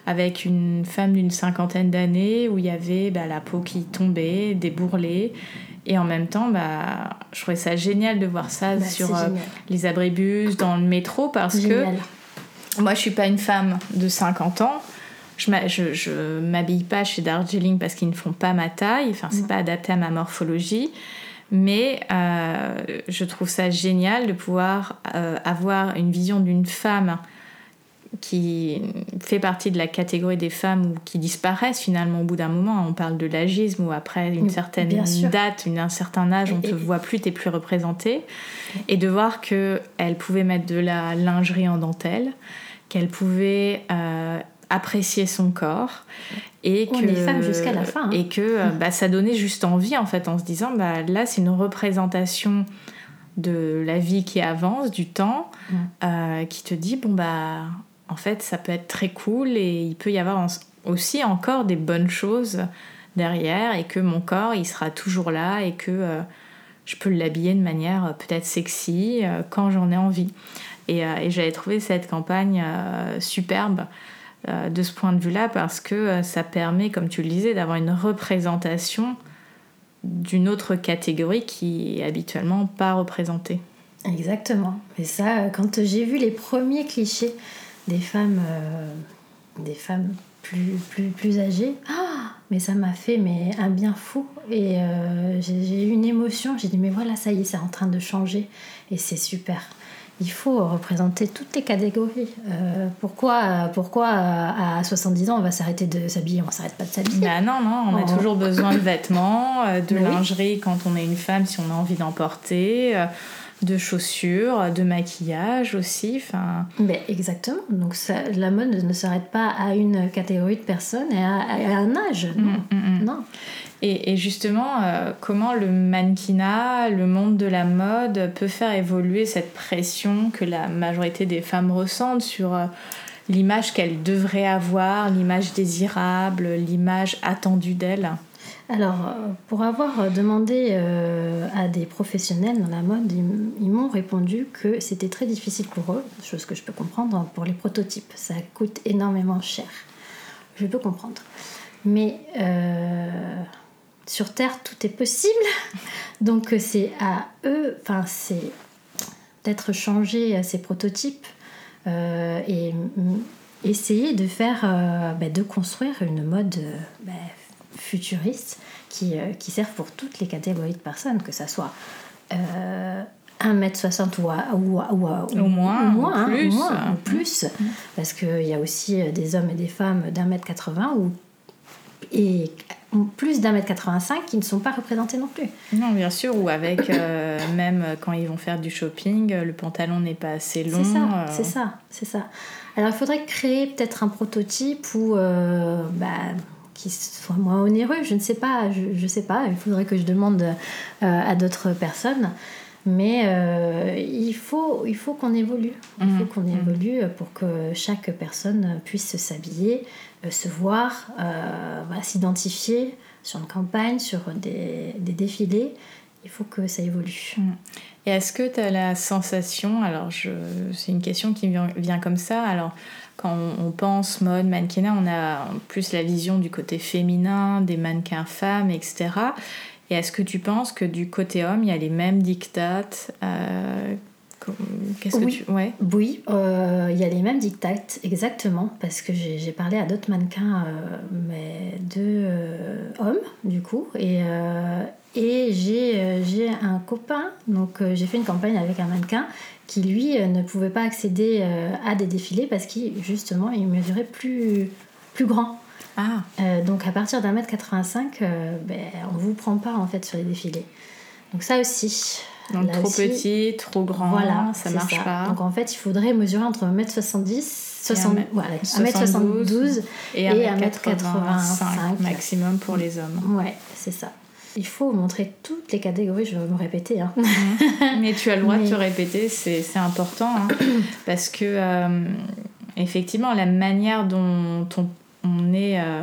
avec une femme d'une cinquantaine d'années où il y avait bah, la peau qui tombait, des bourrelets et en même temps, bah, je trouvais ça génial de voir ça bah, sur les abribus, dans le métro, parce que moi, je suis pas une femme de 50 ans. Je m'habille pas chez Darjeeling parce qu'ils ne font pas ma taille, enfin, c'est pas adapté à ma morphologie. Mais euh, je trouve ça génial de pouvoir euh, avoir une vision d'une femme qui fait partie de la catégorie des femmes qui disparaissent finalement au bout d'un moment. On parle de l'agisme ou après une certaine date, un certain âge, on ne te voit plus, tu plus représentée. Et de voir qu'elle pouvait mettre de la lingerie en dentelle, qu'elle pouvait euh, apprécier son corps et que femme jusqu'à la fin hein. et que euh, bah, ça donnait juste envie en fait en se disant bah là c'est une représentation de la vie qui avance du temps euh, qui te dit bon bah en fait, ça peut être très cool et il peut y avoir aussi encore des bonnes choses derrière et que mon corps, il sera toujours là et que euh, je peux l'habiller de manière peut-être sexy euh, quand j'en ai envie. Et, et j'avais trouvé cette campagne superbe de ce point de vue-là parce que ça permet, comme tu le disais, d'avoir une représentation d'une autre catégorie qui est habituellement pas représentée. Exactement. Et ça, quand j'ai vu les premiers clichés des femmes, des femmes plus, plus, plus âgées, ah, mais ça m'a fait mais, un bien fou. Et euh, j'ai eu une émotion. J'ai dit, mais voilà, ça y est, c'est en train de changer. Et c'est super. Il faut représenter toutes les catégories. Euh, pourquoi, pourquoi à 70 ans on va s'arrêter de s'habiller On s'arrête pas de s'habiller. Bah non, non, on a oh. toujours besoin de vêtements, euh, de lingerie quand on est une femme si on a envie d'en porter de chaussures, de maquillage aussi. Enfin... Mais exactement. Donc ça, la mode ne s'arrête pas à une catégorie de personnes et à, un âge. Mm, mm, mm. Non. Et, justement, euh, comment le mannequinat, le monde de la mode peut faire évoluer cette pression que la majorité des femmes ressentent sur euh, l'image qu'elles devraient avoir, l'image désirable, l'image attendue d'elles? Alors, euh, pour avoir demandé à des professionnels dans la mode, ils, m'ont répondu que c'était très difficile pour eux, chose que je peux comprendre pour les prototypes. Ça coûte énormément cher. Je peux comprendre. Mais sur Terre, tout est possible. Donc, c'est à eux, enfin, c'est d'être changé à ces prototypes et essayer de faire, bah, de construire une mode. Bah, futuristes qui, euh, qui, servent pour toutes les catégories de personnes, que ça soit euh, 1m60 ou, ou, ou, au moins, ou moins, plus, moins, ou plus mm. parce qu'il y a aussi euh, des hommes et des femmes d'un mètre 80 ou, et plus d'un mètre 85 qui ne sont pas représentés non plus. Non, bien sûr, ou avec euh, même quand ils vont faire du shopping, le pantalon n'est pas assez long. C'est ça, c'est ça, c'est ça. Alors il faudrait créer peut-être un prototype où bah, qui soit moins onéreux. Je ne sais pas, je, je sais pas. Il faudrait que je demande euh, à d'autres personnes. Mais euh, il faut, il faut qu'on évolue. Il faut mmh. qu'on mmh. évolue pour que chaque personne puisse s'habiller, euh, se voir, s'identifier sur une campagne, sur des, des, défilés. Il faut que ça évolue. Et est-ce que tu as la sensation, alors c'est une question qui vient, vient comme ça, alors quand on, pense mode, mannequinat, on a plus la vision du côté féminin, des mannequins femmes, etc. Et est-ce que tu penses que du côté homme, il y a les mêmes dictates euh, Qu'est-ce oui. que tu... ouais. Oui, euh, il y a les mêmes dictates, exactement, parce que j'ai parlé à d'autres mannequins, euh, mais deux hommes, du coup, et, et j'ai un copain, donc j'ai fait une campagne avec un mannequin qui lui euh, ne pouvait pas accéder euh, à des défilés parce qu'il justement il mesurait plus, plus grand. Ah. Euh, donc à partir d'un mètre 85, ben, on vous prend pas en fait sur les défilés. Donc ça aussi. Donc trop petit, trop grand, voilà, ça marche pas. Donc en fait il faudrait mesurer entre 1m70 60, voilà, 1m72 et 1m85 maximum pour les hommes. Ouais, c'est ça. Il faut montrer toutes les catégories, je vais me répéter. Hein. Mhm. Mais tu as le droit de te répéter, c'est important. Hein. parce que, euh, effectivement, la manière dont on, est euh,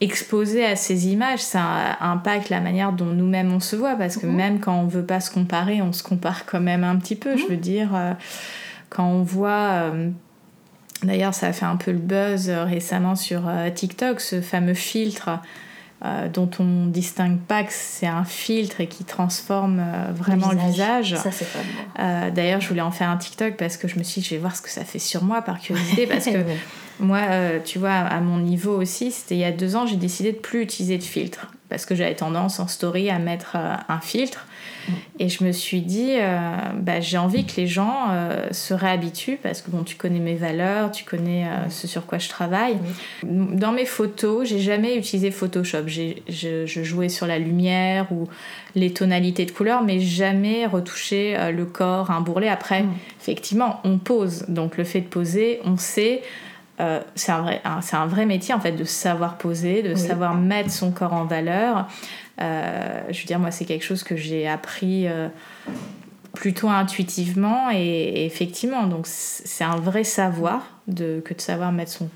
exposé à ces images, ça impacte la manière dont nous-mêmes on se voit. Parce que mhm. même quand on veut pas se comparer, on se compare quand même un petit peu. Je mhm. veux dire, euh, quand on voit. D'ailleurs, ça a fait un peu le buzz récemment sur TikTok, ce fameux filtre euh, dont on distingue pas que c'est un filtre et qui transforme euh, vraiment le visage. Ça, c'est pas euh, D'ailleurs, je voulais en faire un TikTok parce que je me suis dit, je vais voir ce que ça fait sur moi par curiosité. parce que moi, tu vois, à mon niveau aussi, c'était il y a deux ans, j'ai décidé de plus utiliser de filtre parce que j'avais tendance en story à mettre un filtre. Mm. Et je me suis dit, euh, bah, j'ai envie que les gens euh, se réhabituent parce que bon, tu connais mes valeurs, tu connais euh, ce sur quoi je travaille. Dans mes photos, j'ai jamais utilisé Photoshop. Je, je, jouais sur la lumière ou les tonalités de couleurs, mais jamais retouché le corps, un bourrelet. Après, mm. effectivement, on pose. Donc le fait de poser, on sait. C'est un, vrai, c'est un vrai métier en fait de savoir poser, de savoir mettre son corps en valeur. Euh, je veux dire, moi, c'est quelque chose que j'ai appris euh, plutôt intuitivement et, effectivement donc c'est un vrai savoir de, que de savoir mettre son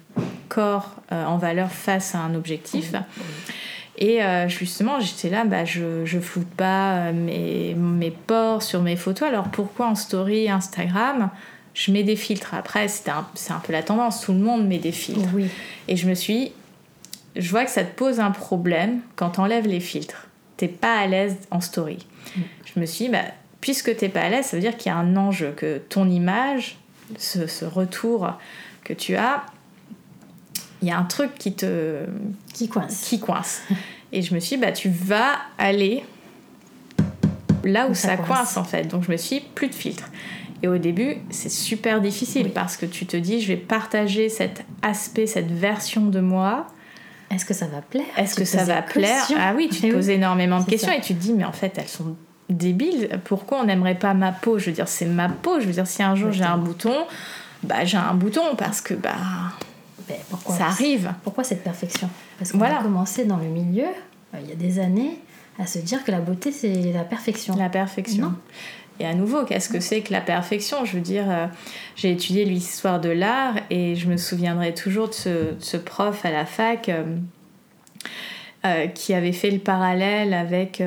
corps euh, en valeur face à un objectif. Et euh, justement, j'étais là, bah, je, je floute pas euh, mes, mes ports sur mes photos. Alors pourquoi en story Instagram? Je mets des filtres Après, c'est un, un, peu la tendance, tout le monde met des filtres. Oui. Et je me suis je vois que ça te pose un problème quand tu enlèves les filtres. T'es pas à l'aise en story. Mm. Je me suis dit, bah, puisque t'es pas à l'aise, ça veut dire qu'il y a un enjeu, que ton image, ce, ce retour que tu as, il y a un truc qui te qui coince. Qui coince. Et je me suis dit, bah tu vas aller là où, ça, coince. en fait. Donc je me suis dit, plus de filtre. Et au début, c'est super difficile parce que tu te dis, je vais partager cet aspect, cette version de moi. Est-ce que ça va plaire? Est-ce que ça va plaire? Ah oui, tu te poses énormément de questions et tu te dis, mais en fait, elles sont débiles. Pourquoi on n'aimerait pas ma peau? Je veux dire, c'est ma peau. Je veux dire, si un jour j'ai un bouton, bah j'ai un bouton parce que bah ben, pourquoi, ça arrive. Pourquoi cette perfection? Parce qu'on voilà. a commencé dans le milieu, euh, il y a des années, à se dire que la beauté, c'est la perfection. La perfection. Et à nouveau, qu'est-ce que c'est que la perfection? Je veux dire, euh, j'ai étudié l'histoire de l'art et je me souviendrai toujours de ce, prof à la fac euh, euh, qui avait fait le parallèle avec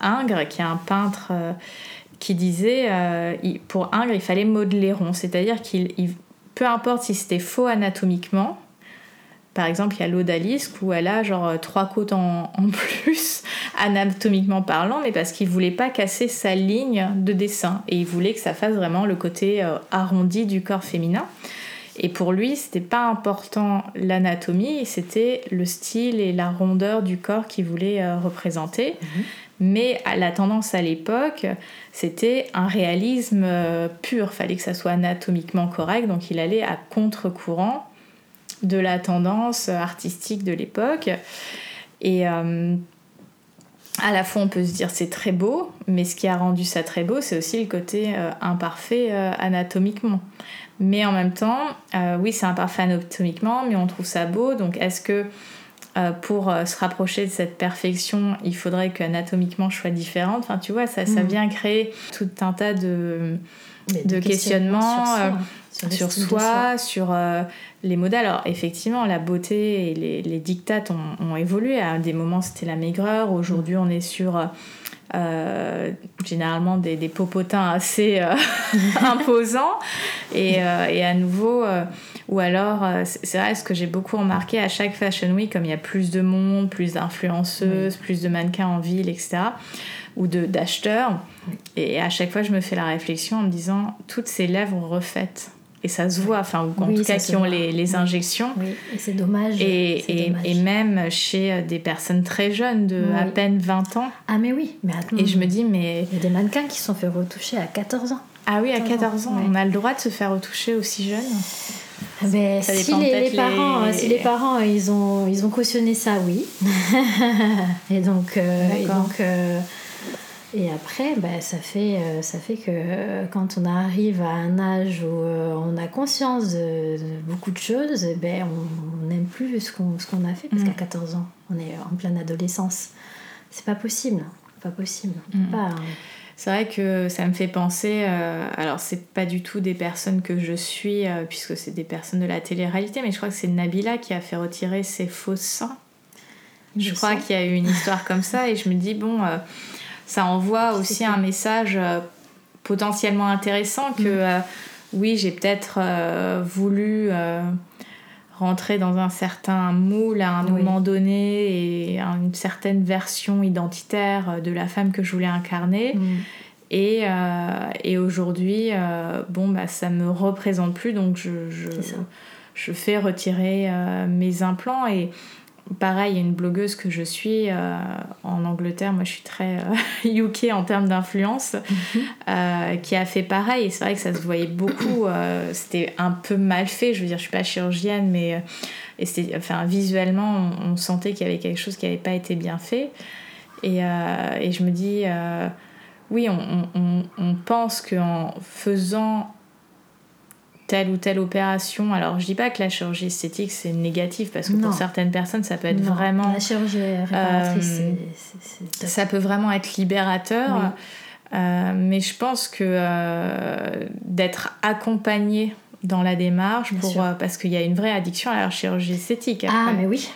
Ingres, qui est un peintre qui disait, pour Ingres, il fallait modeler rond, c'est-à-dire qu'il peu importe si c'était faux anatomiquement, par exemple, il y a l'odalisque où elle a genre trois côtes en, plus, anatomiquement parlant, mais parce qu'il voulait pas casser sa ligne de dessin et il voulait que ça fasse vraiment le côté euh, arrondi du corps féminin. Et pour lui, c'était pas important l'anatomie, c'était le style et la rondeur du corps qu'il voulait euh, représenter. Mhm. Mais à la tendance à l'époque, c'était un réalisme euh, pur. Fallait que ça soit anatomiquement correct, donc il allait à contre-courant de la tendance artistique de l'époque. Et euh, à la fois, on peut se dire c'est très beau, mais ce qui a rendu ça très beau, c'est aussi le côté euh, imparfait euh, anatomiquement. Mais en même temps, oui, c'est imparfait anatomiquement, mais on trouve ça beau. Donc, est-ce que pour se rapprocher de cette perfection, il faudrait qu'anatomiquement je sois différente? Enfin, tu vois, ça, ça mm. vient créer tout un tas de, de, questionnements sur soi, sur, les modèles. Alors effectivement, la beauté et les, les dictates ont, évolué. À des moments, c'était la maigreur. Aujourd'hui, on est sur euh, généralement des, des, popotins assez euh, imposants. Et, euh, et, à nouveau, ou alors, c'est vrai, ce que j'ai beaucoup remarqué à chaque Fashion Week, comme il y a plus de monde, plus d'influenceuses, plus de mannequins en ville, etc., ou d'acheteurs, et à chaque fois, je me fais la réflexion en me disant, toutes ces lèvres refaites et ça se voit, enfin, ou en tout cas qui ont les, les injections. Oui, et c'est dommage. Et, et, et, même chez euh, des personnes très jeunes, de à peine 20 ans. Ah, mais oui, mais attends. Et je me dis, mais. Il y a des mannequins qui se sont fait retoucher à 14 ans. Ah oui, à 14 ans, on a le droit de se faire retoucher aussi jeune? Ah ben, si les, les parents, les... si les parents ils ont, ils ont cautionné ça, oui. et donc, euh, et donc euh, et après, bah, ça, fait, euh, ça fait que euh, quand on arrive à un âge où euh, on a conscience de, beaucoup de choses, eh ben, on n'aime plus ce qu'on qu'on a fait parce mm. qu'à 14 ans, on est en pleine adolescence. C'est pas possible. Pas possible. Mm. Pas, hein. C'est vrai que ça me fait penser. alors, c'est pas du tout des personnes que je suis, puisque c'est des personnes de la télé-réalité, mais je crois que c'est Nabila qui a fait retirer ses faux seins. Je, crois qu'il y a eu une histoire comme ça, et je me dis, bon ça envoie aussi un message euh, potentiellement intéressant que mm. euh, oui, j'ai peut-être euh, voulu rentrer dans un certain moule à un moment donné et une certaine version identitaire de la femme que je voulais incarner. Mm. Et, et aujourd'hui, bon, bah, ça me représente plus, donc je, je, je fais retirer mes implants. Et pareil, il y a une blogueuse que je suis euh, en Angleterre, moi je suis très euh, UK en termes d'influence, mhm. euh, qui a fait pareil. Et c'est vrai que ça se voyait beaucoup. c'était un peu mal fait. Je veux dire, je suis pas chirurgienne, mais et enfin, visuellement, on, sentait qu'il y avait quelque chose qui n'avait pas été bien fait. Et, et je me dis, oui, on, on, on pense qu'en faisant telle ou telle opération. Alors, je dis pas que la chirurgie esthétique c'est négatif parce que pour certaines personnes ça peut être vraiment. La chirurgie réparatrice, euh, ça peut vraiment être libérateur. mais je pense que d'être accompagné dans la démarche pour, parce qu'il y a une vraie addiction à la chirurgie esthétique. Ah, mais oui.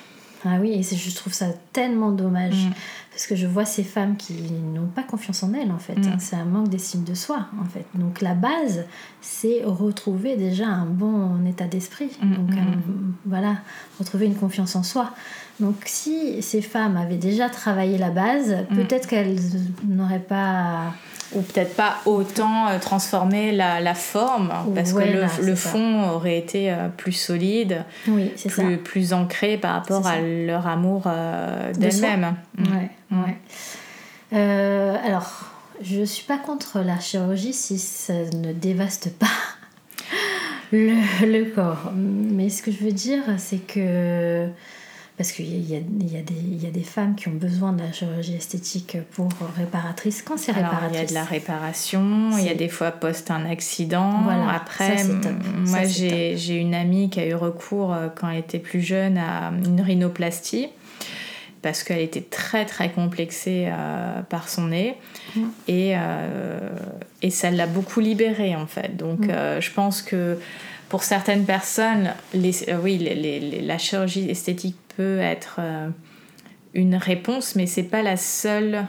Ah oui, et je trouve ça tellement dommage. Mm. Parce que je vois ces femmes qui n'ont pas confiance en elles, en fait. Mm. C'est un manque d'estime de soi, en fait. Donc la base, c'est retrouver déjà un bon état d'esprit. Mm, Donc voilà, retrouver une confiance en soi. Donc si ces femmes avaient déjà travaillé la base, peut-être qu'elles n'auraient pas ou peut-être pas autant euh, transformer la, la forme, parce que le, le fond aurait été euh, plus solide, oui, plus, plus ancré par rapport à leur amour euh, d'elles-mêmes. Mm. Ouais, ouais. Euh, alors, je suis pas contre la chirurgie si ça ne dévaste pas le, le corps. Mais ce que je veux dire, c'est que parce qu'il y a, y, a des, y a des femmes qui ont besoin de la chirurgie esthétique pour réparatrice. Quand c'est réparatrice Il y a de la réparation, il y a des fois post un accident. Voilà, Après, moi j'ai une amie qui a eu recours euh, quand elle était plus jeune à une rhinoplastie parce qu'elle était très très complexée euh, par son nez mm. et, euh, et ça l'a beaucoup libérée en fait. Donc mm. je pense que pour certaines personnes, les, oui, les, la chirurgie esthétique peut être euh, une réponse, mais c'est pas la seule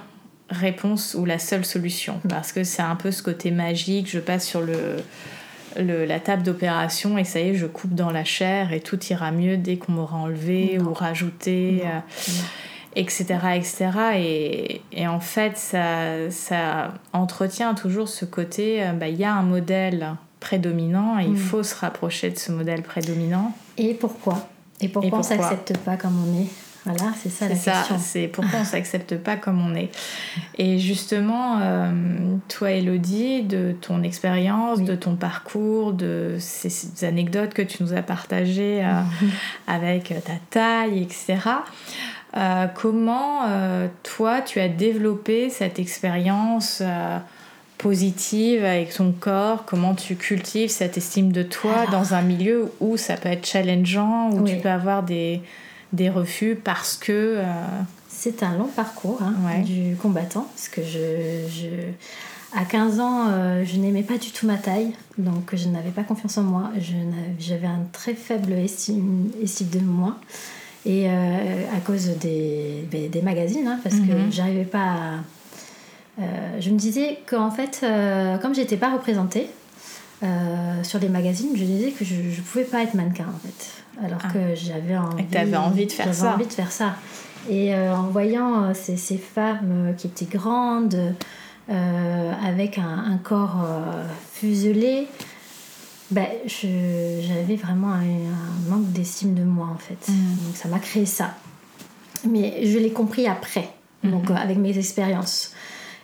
réponse ou la seule solution. Parce que c'est un peu ce côté magique, je passe sur le, la table d'opération et ça y est, je coupe dans la chair et tout ira mieux dès qu'on m'aura enlevé ou rajouté. Euh, etc. Et, et, en fait, ça, ça entretient toujours ce côté, euh, bah, il y a un modèle prédominant et il mm. faut se rapprocher de ce modèle prédominant. Et pourquoi? Et pourquoi, on ne s'accepte pas comme on est? Voilà, c'est ça la ça, C'est pourquoi on s'accepte pas comme on est. Et justement, euh, toi, Elodie, de ton expérience, de ton parcours, de ces, anecdotes que tu nous as partagées euh, avec ta taille, etc. Euh, comment toi, tu as développé cette expérience positive avec son corps, comment tu cultives cette estime de toi dans un milieu où ça peut être challengeant, où tu peux avoir des, des refus parce que... Euh, C'est un long parcours hein, du combattant, parce que je, je... À 15 ans, euh, je n'aimais pas du tout ma taille, donc je n'avais pas confiance en moi. J'avais un très faible estime, estime de moi. Et euh, à cause des, des magazines, hein, parce que mhm. j'arrivais pas à euh, je me disais qu'en fait, euh, comme j'étais pas représentée euh, sur les magazines, je disais que je ne pouvais pas être mannequin en fait. Alors ah. que j'avais envie, envie de faire ça. envie de faire ça. Et en voyant ces, ces, femmes qui étaient grandes, avec un, un corps fuselé, ben, j'avais vraiment un, manque d'estime de moi en fait. Mm. Donc ça m'a créé ça. Mais je l'ai compris après, mm-hmm. donc avec mes expériences.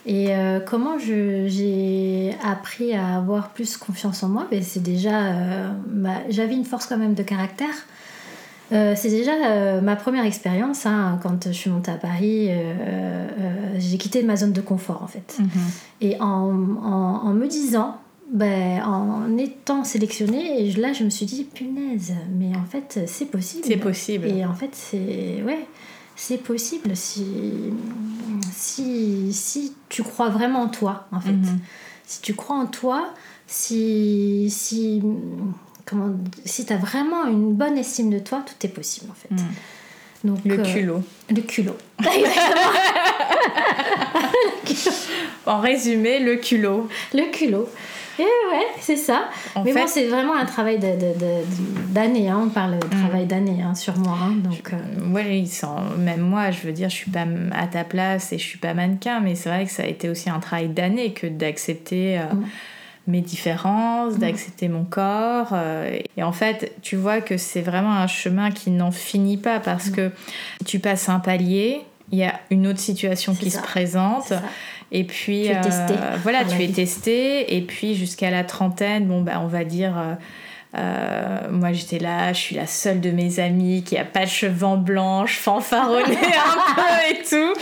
Et euh, comment j'ai appris à avoir plus confiance en moi? Ben, C'est déjà. Euh, j'avais une force quand même de caractère. Euh, c'est déjà ma première expérience. Hein, quand je suis montée à Paris, j'ai quitté ma zone de confort en fait. Mhm. Et en, en, en, me disant, ben, en étant sélectionnée, et là je me suis dit, punaise, mais en fait c'est possible. C'est possible. Et en fait c'est. Ouais c'est possible si, si, si tu crois vraiment en toi, en fait. Mhm. Si tu crois en toi, si, si, comment, si tu as vraiment une bonne estime de toi, tout est possible, en fait. Mhm. Donc, le euh, culot. le culot. en résumé, le culot. Le culot. Et ouais, c'est ça. mais bon, c'est vraiment un travail d'année. Hein. On parle de mm. travail d'année hein, sur moi. Hein, donc, euh. même moi, je veux dire, je suis pas à ta place et je suis pas mannequin, mais c'est vrai que ça a été aussi un travail d'année que d'accepter. Euh, mm. mes différences, mm. d'accepter mon corps. Euh, et en fait, tu vois que c'est vraiment un chemin qui n'en finit pas parce que tu passes un palier, il y a une autre situation qui se présente. Et puis, euh, voilà, tu es testé. Et puis, jusqu'à la trentaine, bon, bah, on va dire. Euh, moi j'étais là, je suis la seule de mes amies qui a pas de cheveux en blanche, fanfaronnée un peu et tout.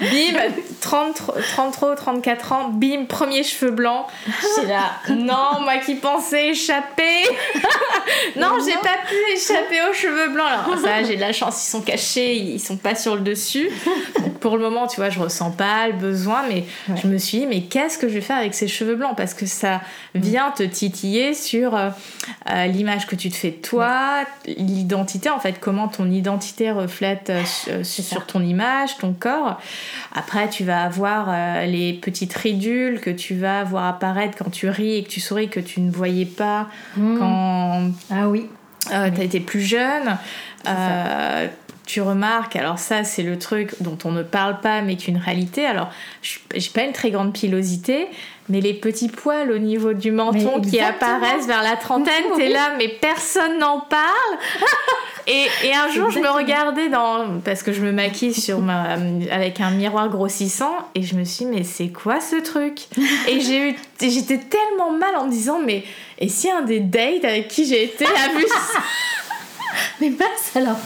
Bim, 30, 33 34 ans, bim, premier cheveux blancs. J'étais là, non, moi qui pensais échapper. non, j'ai pas pu échapper aux cheveux blancs. Alors ça, j'ai de la chance, ils sont cachés, ils sont pas sur le dessus pour le moment, tu vois, je ressens pas le besoin, mais je me suis dit, mais qu'est-ce que je vais faire avec ces cheveux blancs? Parce que ça vient te titiller sur euh, euh, l'image que tu te fais de toi, l'identité, en fait, comment ton identité reflète euh, sur ton image, ton corps. Après, tu vas avoir les petites ridules que tu vas voir apparaître quand tu ris et que tu souris que tu ne voyais pas mmh. quand. Ah oui. tu as été plus jeune tu remarques, alors ça c'est le truc dont on ne parle pas mais qui est une réalité, alors j'ai pas une très grande pilosité, mais les petits poils au niveau du menton qui apparaissent vers la trentaine, t'es là mais personne n'en parle. Et, et, un jour je me regardais dans, parce que je me maquille sur ma, avec un miroir grossissant et je me suis dit mais c'est quoi ce truc? Et j'ai eu, j'étais tellement mal en me disant mais et si un des dates avec qui j'ai été a vu ça? mais passe alors.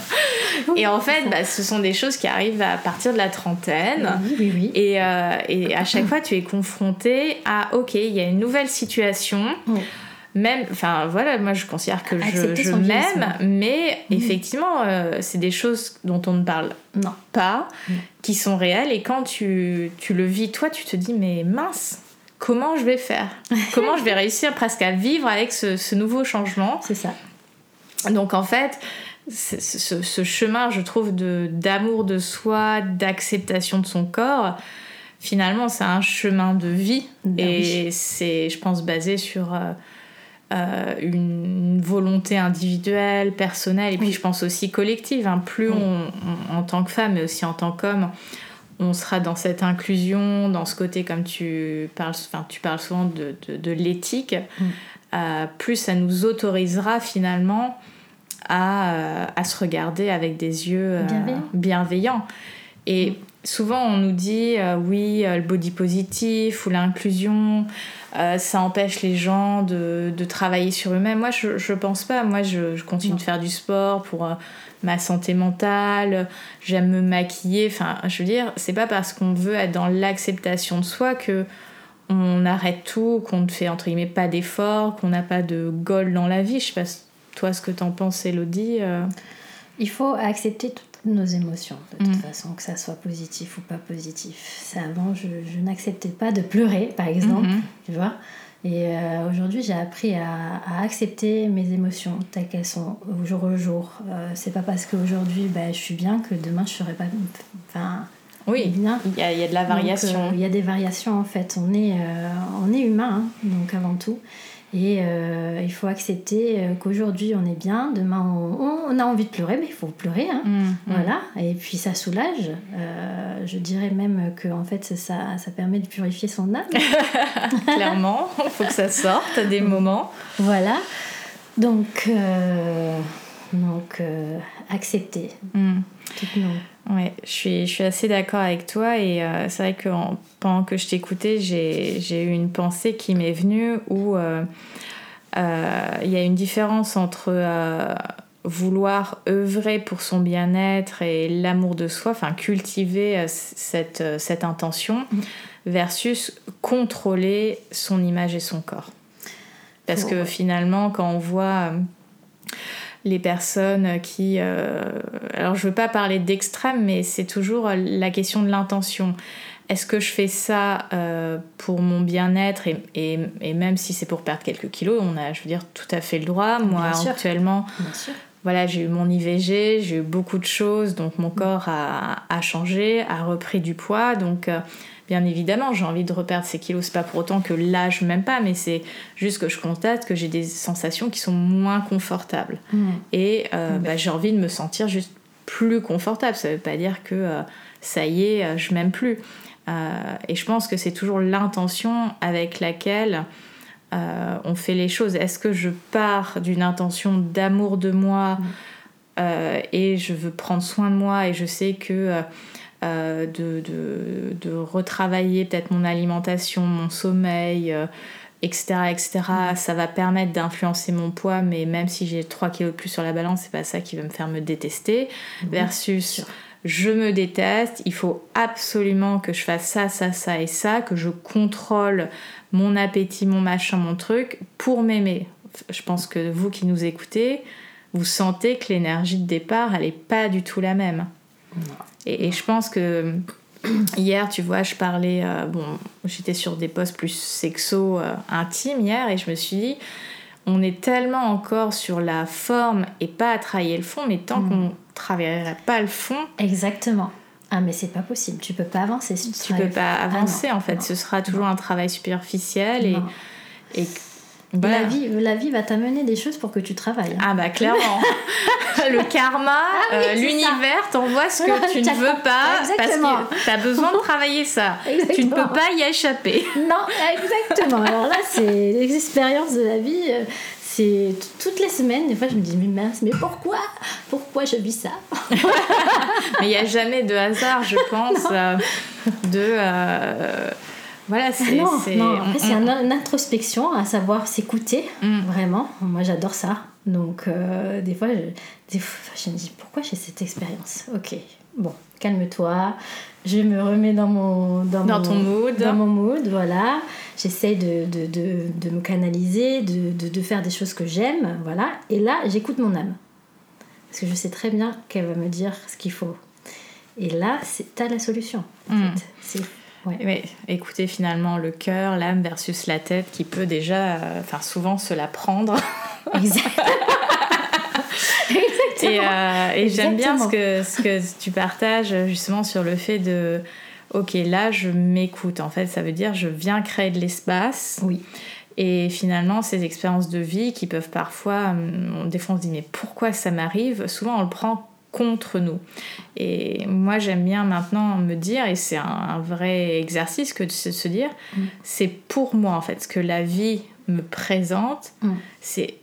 Et en fait, bah, ce sont des choses qui arrivent à partir de la trentaine. Oui, oui, Et, euh, et à chaque fois, tu es confronté à OK, il y a une nouvelle situation. Même, enfin voilà, moi je considère que je, je m'aime, mais effectivement, euh, c'est des choses dont on ne parle non. pas, qui sont réelles. Et quand tu, tu le vis, toi, tu te dis, mais mince, comment je vais faire? Comment je vais réussir presque à vivre avec ce, ce nouveau changement? C'est ça. Donc en fait, ce, chemin, je trouve, d'amour de, soi, d'acceptation de son corps, finalement, c'est un chemin de vie. Ben et c'est, je pense, basé sur euh, euh, une volonté individuelle, personnelle, et puis je pense aussi collective. Hein. Plus on, en tant que femme, mais aussi en tant qu'homme, on sera dans cette inclusion, dans ce côté, comme tu parles, enfin, tu parles souvent de, de, l'éthique, mm. euh, plus ça nous autorisera finalement euh, à, se regarder avec des yeux euh, bienveillants. Et mm. souvent, on nous dit euh, oui, le body positif ou l'inclusion, ça empêche les gens de, de travailler sur eux-mêmes. Moi, je, je pense pas. Moi, je, je continue de faire du sport pour ma santé mentale. J'aime me maquiller. Enfin, je veux dire, c'est pas parce qu'on veut être dans l'acceptation de soi que on arrête tout, qu'on ne fait entre guillemets pas d'efforts, qu'on n'a pas de goal dans la vie. Je sais pas toi ce que t'en penses, Elodie. Euh. Il faut accepter toutes nos émotions, de toute mm. façon, que ça soit positif ou pas positif. avant, je, n'acceptais pas de pleurer, par exemple, mm-hmm. tu vois. Et euh, aujourd'hui, j'ai appris à, accepter mes émotions telles qu'elles sont au jour au jour. Euh, c'est pas parce qu'aujourd'hui bah, je suis bien que demain je serai pas. Enfin, oui, bien. Il y a, il y a de la variation. il y a des variations en fait. On est, on est humain, hein, donc avant tout. Et euh, il faut accepter euh, qu'aujourd'hui on est bien, demain on, a envie de pleurer, mais il faut pleurer. Hein. Mmh, mmh. Voilà. Et puis ça soulage. Euh, je dirais même que en fait ça, ça permet de purifier son âme. Clairement, il faut que ça sorte à des moments. Voilà. Donc, donc accepter. Mmh. Ouais, je suis, je suis assez d'accord avec toi et c'est vrai que pendant que je t'écoutais, j'ai eu une pensée qui m'est venue où euh, euh, il y a une différence entre vouloir œuvrer pour son bien-être et l'amour de soi, enfin cultiver cette, cette intention, mm. versus contrôler son image et son corps. Parce que finalement, quand on voit les personnes qui... Euh, alors je veux pas parler d'extrême, mais c'est toujours la question de l'intention. Est-ce que je fais ça euh, pour mon bien-être et, et, même si c'est pour perdre quelques kilos, on a, je veux dire, tout à fait le droit. Moi, actuellement, voilà, j'ai eu mon IVG, j'ai eu beaucoup de choses, donc mon mm. corps a, a, changé, a repris du poids, donc euh, Bien évidemment, j'ai envie de reperdre ces kilos. C'est pas pour autant que l'âge m'aime pas, mais c'est juste que je constate que j'ai des sensations qui sont moins confortables. Mmh. Et euh, bah, j'ai envie de me sentir juste plus confortable. Ça veut pas dire que euh, ça y est, je m'aime plus. Et je pense que c'est toujours l'intention avec laquelle on fait les choses. Est-ce que je pars d'une intention d'amour de moi mmh. et je veux prendre soin de moi et je sais que euh, de, de, de, retravailler peut-être mon alimentation, mon sommeil, etc., euh, etc. Mm. Ça va permettre d'influencer mon poids, mais même si j'ai 3 kilos de plus sur la balance, c'est pas ça qui va me faire me détester. Mm. Versus je me déteste, il faut absolument que je fasse ça, ça, ça et ça, que je contrôle mon appétit, mon machin, mon truc pour m'aimer. Je pense que vous qui nous écoutez, vous sentez que l'énergie de départ, elle n'est pas du tout la même. Et, je pense que hier, tu vois, je parlais, euh, bon, j'étais sur des postes plus sexo, euh, intimes hier, et je me suis dit, on est tellement encore sur la forme et pas à travailler le fond, mais tant Mm. qu'on travaillerait pas le fond, Exactement. Ah, mais c'est pas possible. Tu peux pas avancer si tu tu peux pas Ah, non, avancer en fait. non. Ce sera toujours un travail superficiel et, voilà. La, vie, la vie va t'amener des choses pour que tu travailles. Ah bah clairement. le karma, oui, euh, l'univers t'envoie ce que tu ne veux pas Exactement. parce que tu as besoin de travailler ça. Tu ne peux pas y échapper. Non, exactement. Alors là, c'est les expériences de la vie. C'est toutes les semaines. Des fois, je me dis, mais mince, mais pourquoi? Pourquoi je vis ça? Mais il n'y a jamais de hasard, je pense, euh, de... euh, voilà, c'est... Non, c'est- non. Après, on- c'est un- une introspection, à savoir s'écouter. Mm. Vraiment. Moi, j'adore ça. Donc, euh, des fois, je, des fois, je me dis, pourquoi j'ai cette expérience? Ok, bon, calme-toi. Je me remets dans mon... Dans mon- ton mood. Dans mon mood, voilà. J'essaye de, de, de, de me canaliser, de, faire des choses que j'aime, voilà. Et là, j'écoute mon âme. Parce que je sais très bien qu'elle va me dire ce qu'il faut. Et là, c'est t'as la solution. En Mm. fait. Ouais. Oui, écoutez finalement le cœur, l'âme versus la tête qui peut déjà, euh, enfin souvent se la prendre. Exact. Et, euh, et j'aime bien ce que, ce que tu partages justement sur le fait de, ok, là je m'écoute. En fait, ça veut dire je viens créer de l'espace. Oui. Et finalement, ces expériences de vie qui peuvent parfois, hum, des fois on se dit mais pourquoi ça m'arrive? Souvent on le prend contre nous. Et moi j'aime bien maintenant me dire, et c'est un, vrai exercice que de se, se dire, Mm. c'est pour moi en fait, ce que la vie me présente, Mm. c'est...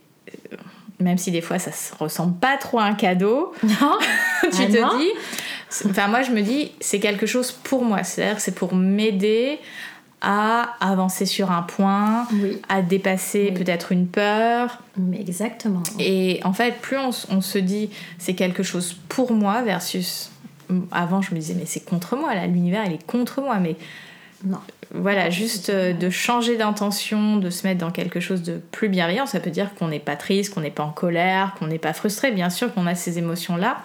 Même si des fois ça se ressemble pas trop à un cadeau, Non tu Ah te non dis. Enfin, moi, je me dis, c'est quelque chose pour moi. C'est-à-dire, c'est pour m'aider à avancer sur un point, Oui. à dépasser Oui. peut-être une peur. Mais exactement. Et en fait, plus on, on se dit, c'est quelque chose pour moi, versus. Avant, je me disais, mais c'est contre moi, là, l'univers, il est contre moi. Mais Non. voilà, juste euh, de changer d'intention, de se mettre dans quelque chose de plus bienveillant, ça peut dire qu'on n'est pas triste, qu'on n'est pas en colère, qu'on n'est pas frustré. Bien sûr qu'on a ces émotions-là,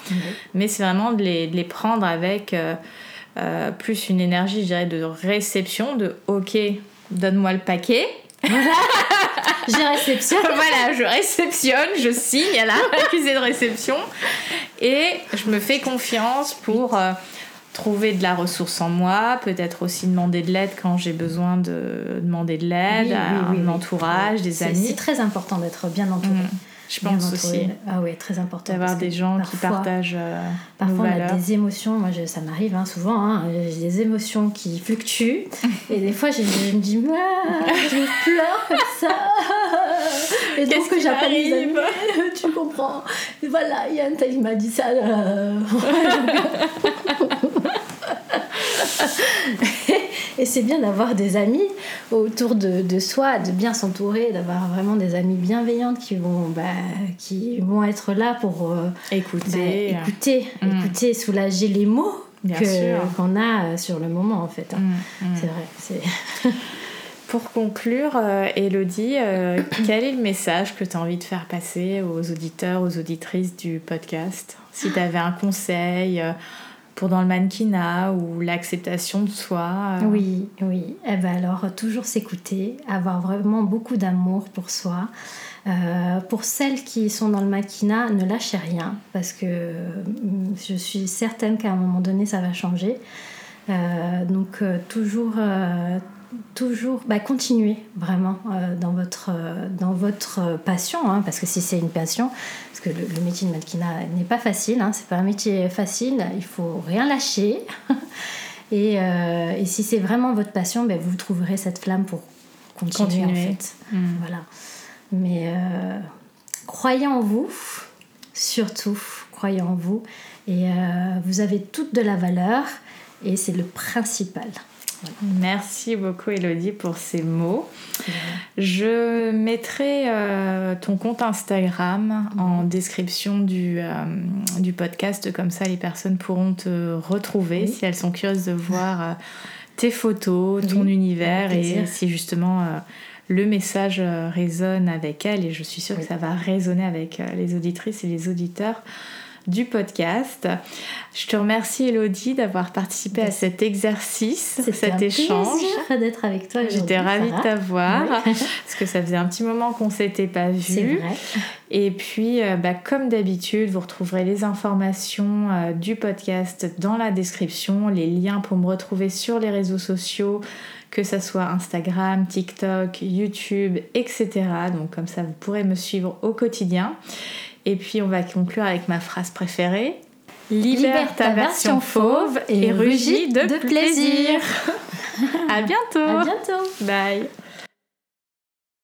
mais c'est vraiment de les, de les prendre avec euh, euh, plus une énergie, je dirais, de réception, de ok, donne-moi le paquet. J'ai réception. voilà, je réceptionne, je signe à la accusé de réception et je me fais confiance pour euh, trouver de la ressource en moi, peut-être aussi demander de l'aide quand j'ai besoin de demander de l'aide Oui, à oui, un oui. entourage, des amis. C'est très important d'être bien entouré. Mm. Je Bien pense entouré. aussi Ah oui, très important. d'avoir que des gens qui partagent euh, nos Parfois, on a des émotions, moi je- ça m'arrive hein, souvent, hein, j'ai des émotions qui fluctuent. et des fois, je, je me dis, Ah, je pleure comme ça. Et donc, qui j'appelle les amis, tu comprends. Et voilà, Yann, il m'a dit ça. là. Et c'est bien d'avoir des amis autour de, de soi, de bien s'entourer, d'avoir vraiment des amis bienveillantes qui vont, bah, qui vont être là pour euh, Écouter. bah, écouter, Mm. écouter, soulager les mots qu'on a euh, sur le moment en fait. hein. Mm, mm. C'est vrai. C'est... Pour conclure, euh, Elodie, quel est le message que tu as envie de faire passer aux auditeurs, aux auditrices du podcast? Si tu avais un conseil pour dans le mannequinat ou l'acceptation de soi euh, Oui, oui. Eh ben alors, toujours s'écouter, avoir vraiment beaucoup d'amour pour soi. Euh, pour celles qui sont dans le maquina, ne lâchez rien parce que euh, je suis certaine qu'à un moment donné, ça va changer. Euh, donc, toujours, toujours bah, continuer vraiment euh, dans, votre, euh, dans votre passion, hein, parce que si c'est une passion, parce que le, le métier de mannequinat n'est pas facile, hein, c'est pas un métier facile, il faut rien lâcher. Et, euh, et si c'est vraiment votre passion, ben, vous trouverez cette flamme pour continuer, Continuer. en fait. Mm. Voilà. Mais croyez en vous, surtout, croyez en vous. Et vous avez toute de la valeur et c'est le principal. Merci beaucoup Elodie pour ces mots. Je mettrai euh, ton compte Instagram en description du, euh, du podcast, comme ça les personnes pourront te retrouver Oui. si elles sont curieuses de voir euh, tes photos, ton Oui, univers et si justement le message résonne avec elles. Et je suis sûre que ça va résonner avec les auditrices et les auditeurs du podcast. Je te remercie Elodie d'avoir participé à cet exercice, cet échange. d'être avec toi. J'étais ravie de t'avoir parce que ça faisait un petit moment qu'on s'était pas vu. C'est vrai. Et puis, euh, bah, comme d'habitude, vous retrouverez les informations euh, du podcast dans la description, les liens pour me retrouver sur les réseaux sociaux, que ce soit Instagram, TikTok, YouTube, etc. Donc comme ça, vous pourrez me suivre au quotidien. Et puis, on va conclure avec ma phrase préférée. Libère, ta, version fauve et, rugis de, de plaisir. à bientôt. À bientôt. Bye.